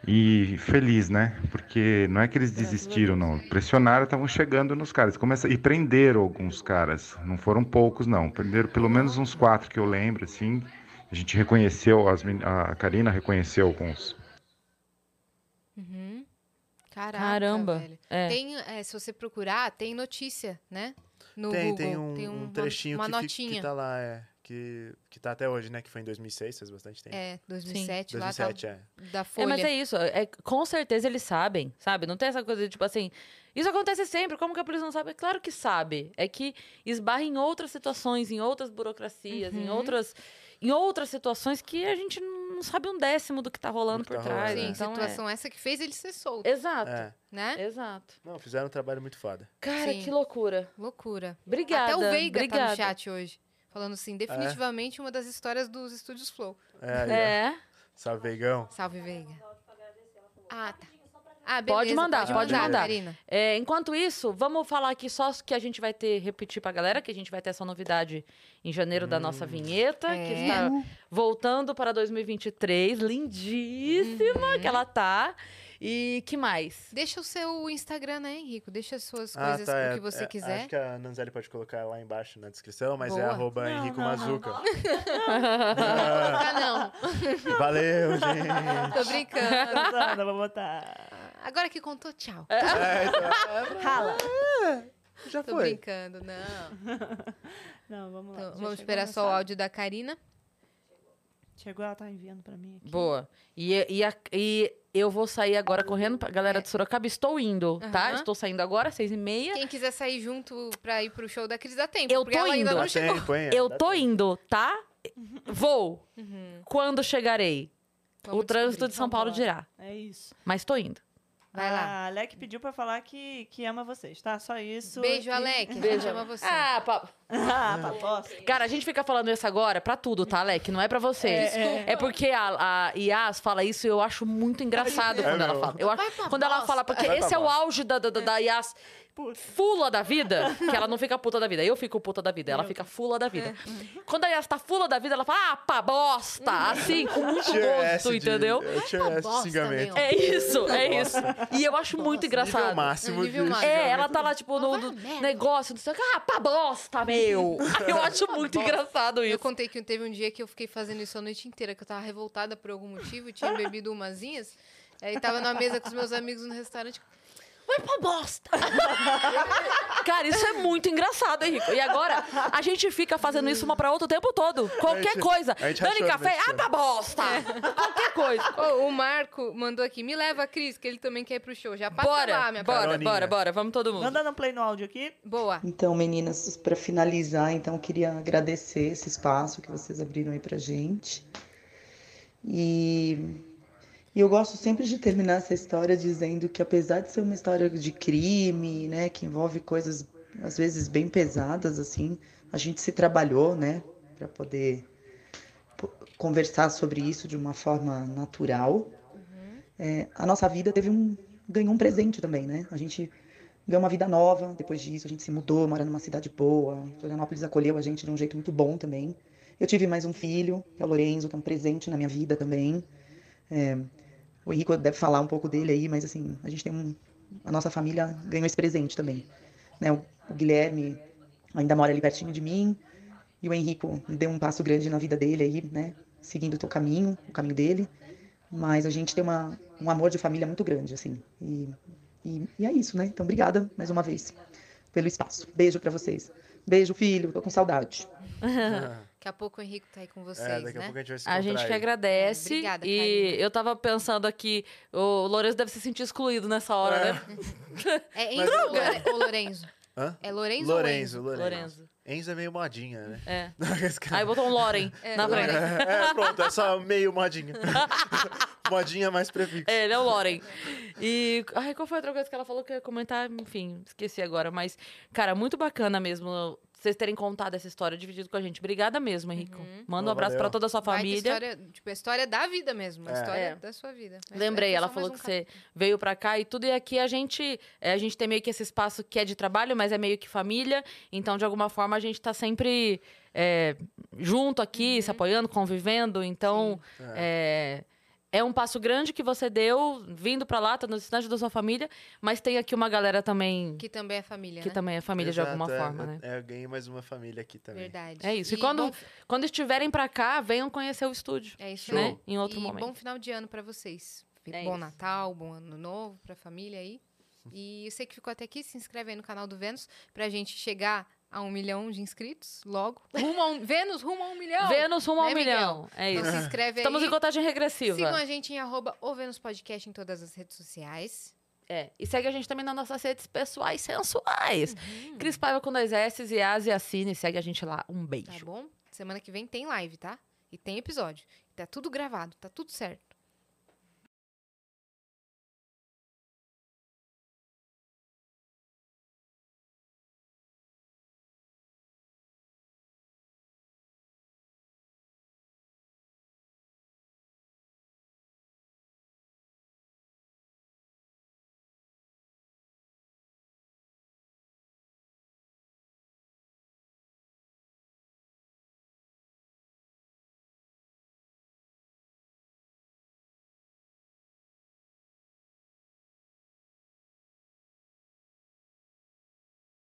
E feliz, né? Porque não é que eles desistiram, não. Pressionaram, estavam chegando nos caras. Começa... E prenderam alguns caras. Não foram poucos, não. Prenderam pelo menos uns quatro que eu lembro, assim. A gente reconheceu, as men- a Karina reconheceu alguns. Uhum. Caraca, Caramba. É. Tem, é, se você procurar, tem notícia, né? No Tem, Google. tem um, um uma- trechinho uma, que, fica- notinha. que tá lá, é. Que, que tá até hoje, né? Que foi em 2006, faz bastante tempo. É, 2007, lá 2007, tá, é. da É, Folha. mas é isso. É, com certeza eles sabem, sabe? Não tem essa coisa de tipo assim. Isso acontece sempre. Como que a polícia não sabe? É claro que sabe. É que esbarra em outras situações, em outras burocracias, em Uhum. outras. Em outras situações que a gente não sabe um décimo do que tá rolando Do que por tá trás. rolando, Sim, é. Então, situação essa que fez ele ser solto, é. Exato. É. né? Exato. Não, fizeram um trabalho muito foda. Cara, Sim. que loucura. Loucura. Obrigada. Até o Veiga obrigada. tá no chat hoje. Falando assim, definitivamente uma das histórias dos estúdios Flow. É. É. Salve, Veigão. Salve, Veiga. Ah, tá. Só pra Ah, beleza, Pode mandar, pode mandar. Karina. É, enquanto isso, vamos falar aqui só que a gente vai ter, repetir pra galera, que a gente vai ter essa novidade em janeiro da nossa vinheta, que É. está voltando para 2023, lindíssima que ela tá. E que mais? Deixa o seu Instagram, né, Henrico? Deixa as suas Ah, coisas, tá, o é- que você é, quiser. Acho que a Nanzelli pode colocar lá embaixo na descrição, mas é Boa. arroba Não, Henrico não, não. Mazuca. Ah, não. Valeu, gente. Tô brincando. Sandra, vou botar. Agora que contou, tchau. É, então, Rala. já Tô foi. brincando, não. Não, vamos lá. Então, vamos esperar só o áudio da Karina. Chegou, ela tá enviando pra mim aqui. Boa. E, e, a- e eu vou sair agora correndo pra galera de Sorocaba. Estou indo, tá? Aham. Estou saindo agora, seis e meia. Quem quiser sair junto pra ir pro show da Cris dá tempo. Eu tô ela ainda indo. não Dá chegou. tempo, hein? Eu Dá tô tempo. indo, tá? Vou. Uhum. Quando chegarei? Vamos o trânsito descobrir. de São Paulo dirá. É isso. Mas tô indo. Vai lá. A Alec pediu pra falar que, que ama vocês, tá? Só isso. Beijo, E- Alec. A gente Beijo. ama você. Ah, pa... ah, paposta. Cara, a gente fica falando isso agora pra tudo, tá, Alec? Não é pra vocês. É, É, porque a, a Yas fala isso e eu acho muito engraçado É quando ela mesmo. fala. Eu acho, quando ela fala, porque esse é o auge da, da, da, da Fula da vida, que ela não fica puta da vida. Eu fico puta da vida, ela fica fula da vida. Quando a Yas tá fula da vida, ela fala, ah, pá, bosta! Assim, com muito gosto, de- entendeu? é xingamento. É isso, é isso. E eu acho muito Nível engraçado. máximo Nível de máximo. É, ela tá lá, tipo, no, negócio, não sei o que. Ah, pá, bosta, meu! Eu acho muito engraçado Eu isso. contei que teve um dia que eu fiquei fazendo isso a noite inteira, que eu tava revoltada por algum motivo, tinha bebido umazinhas. Aí tava na mesa com os meus amigos no restaurante. Vai pra bosta! Cara, isso é muito engraçado, Henrico. E agora, a gente fica fazendo isso uma pra outra o tempo todo. Qualquer gente- coisa. Dani café, ah, pra bosta! Qualquer coisa. Ô, o Marco mandou aqui, me leva, Cris, que ele também quer ir pro show. Já passa Bora, lá, minha bora, Caroninha. bora, bora. Vamos todo mundo. Mandando um play no áudio aqui. Boa. Então, meninas, para finalizar, então eu queria agradecer esse espaço que vocês abriram aí pra gente. E, e eu gosto sempre de terminar essa história dizendo que apesar de ser uma história de crime, né, que envolve coisas às vezes bem pesadas assim, a gente se trabalhou, né, para poder po- conversar sobre isso de uma forma natural. É, a nossa vida teve um ganhou um presente também, né? A gente ganhou uma vida nova. Depois disso, a gente se mudou, mora numa cidade boa. Florianópolis acolheu a gente de um jeito muito bom também. Eu tive mais um filho, que é o Lorenzo, que é um presente na minha vida também. É, o Henrico deve falar um pouco dele aí, mas assim, a gente tem um. A nossa família ganhou esse presente também. Né? O, o Guilherme ainda mora ali pertinho de mim. E o Henrico deu um passo grande na vida dele aí, né? Seguindo o teu caminho, o caminho dele. Mas a gente tem uma, um amor de família muito grande, assim. E, e, e é isso, né? Então, obrigada mais uma vez pelo espaço. Beijo pra vocês. Beijo, filho. Tô com saudade. Daqui a pouco o Henrico tá aí com vocês, É, daqui a né? pouco a gente vai se A gente encontrar que aí. agradece. Obrigada, e eu tava pensando aqui, o Lourenço deve se sentir excluído nessa hora, É. né? É Enzo ou Lore- ou Lorenzo? Hã? É Lorenzo, Lorenzo, ou Lorenzo. Lorenzo. Enzo é meio modinha, né? É. Esse cara- Aí botou um Loren É, na frente. Loren. É, pronto, é só meio modinha. modinha mais prefixo. É, ele é o Loren. E. Ai, qual foi a outra coisa que ela falou que eu ia comentar? Enfim, esqueci agora. Mas, cara, muito bacana mesmo vocês terem contado essa história, dividido com a gente. Obrigada mesmo, Henrico. Manda um abraço pra toda a sua família. história, tipo, a história da vida mesmo, a É. história É. da sua vida. Mas Lembrei, é ela só falou que um você veio pra cá e tudo. E aqui a gente, é, a gente tem meio que esse espaço que é de trabalho, mas é meio que família. Então, de alguma forma, a gente tá sempre é, junto aqui, se apoiando, convivendo. Então, é, um passo grande que você deu, vindo pra lá, tá no distante da sua família. Mas tem aqui uma galera também Que também é família, que né? também é família de alguma Exato, é, forma, né? É, eu ganhei mais uma família aqui também. Verdade. É isso. E quando- bom- Quando estiverem pra cá, venham conhecer o estúdio, é isso né? aí. Em outro e momento. bom final de ano pra vocês. É bom isso. Natal, bom ano novo pra família aí. E você que ficou até aqui, se inscreve aí no canal do Vênus pra gente chegar a um milhão de inscritos logo. Rumo a um, Vênus rumo a um milhão. Vênus rumo ao Né, milhão. É Então isso. se inscreve Estamos aí. em contagem regressiva. Sigam a gente em arroba o Vênus Podcast em todas as redes sociais. É, e segue a gente também nas nossas redes pessoais sensuais. Uhum. Cris Paiva com dois S e Asi Assine. Segue a gente lá. Um Tá beijo. bom? Semana que vem tem live, tá? E tem episódio. Tá tudo gravado, tá tudo certo.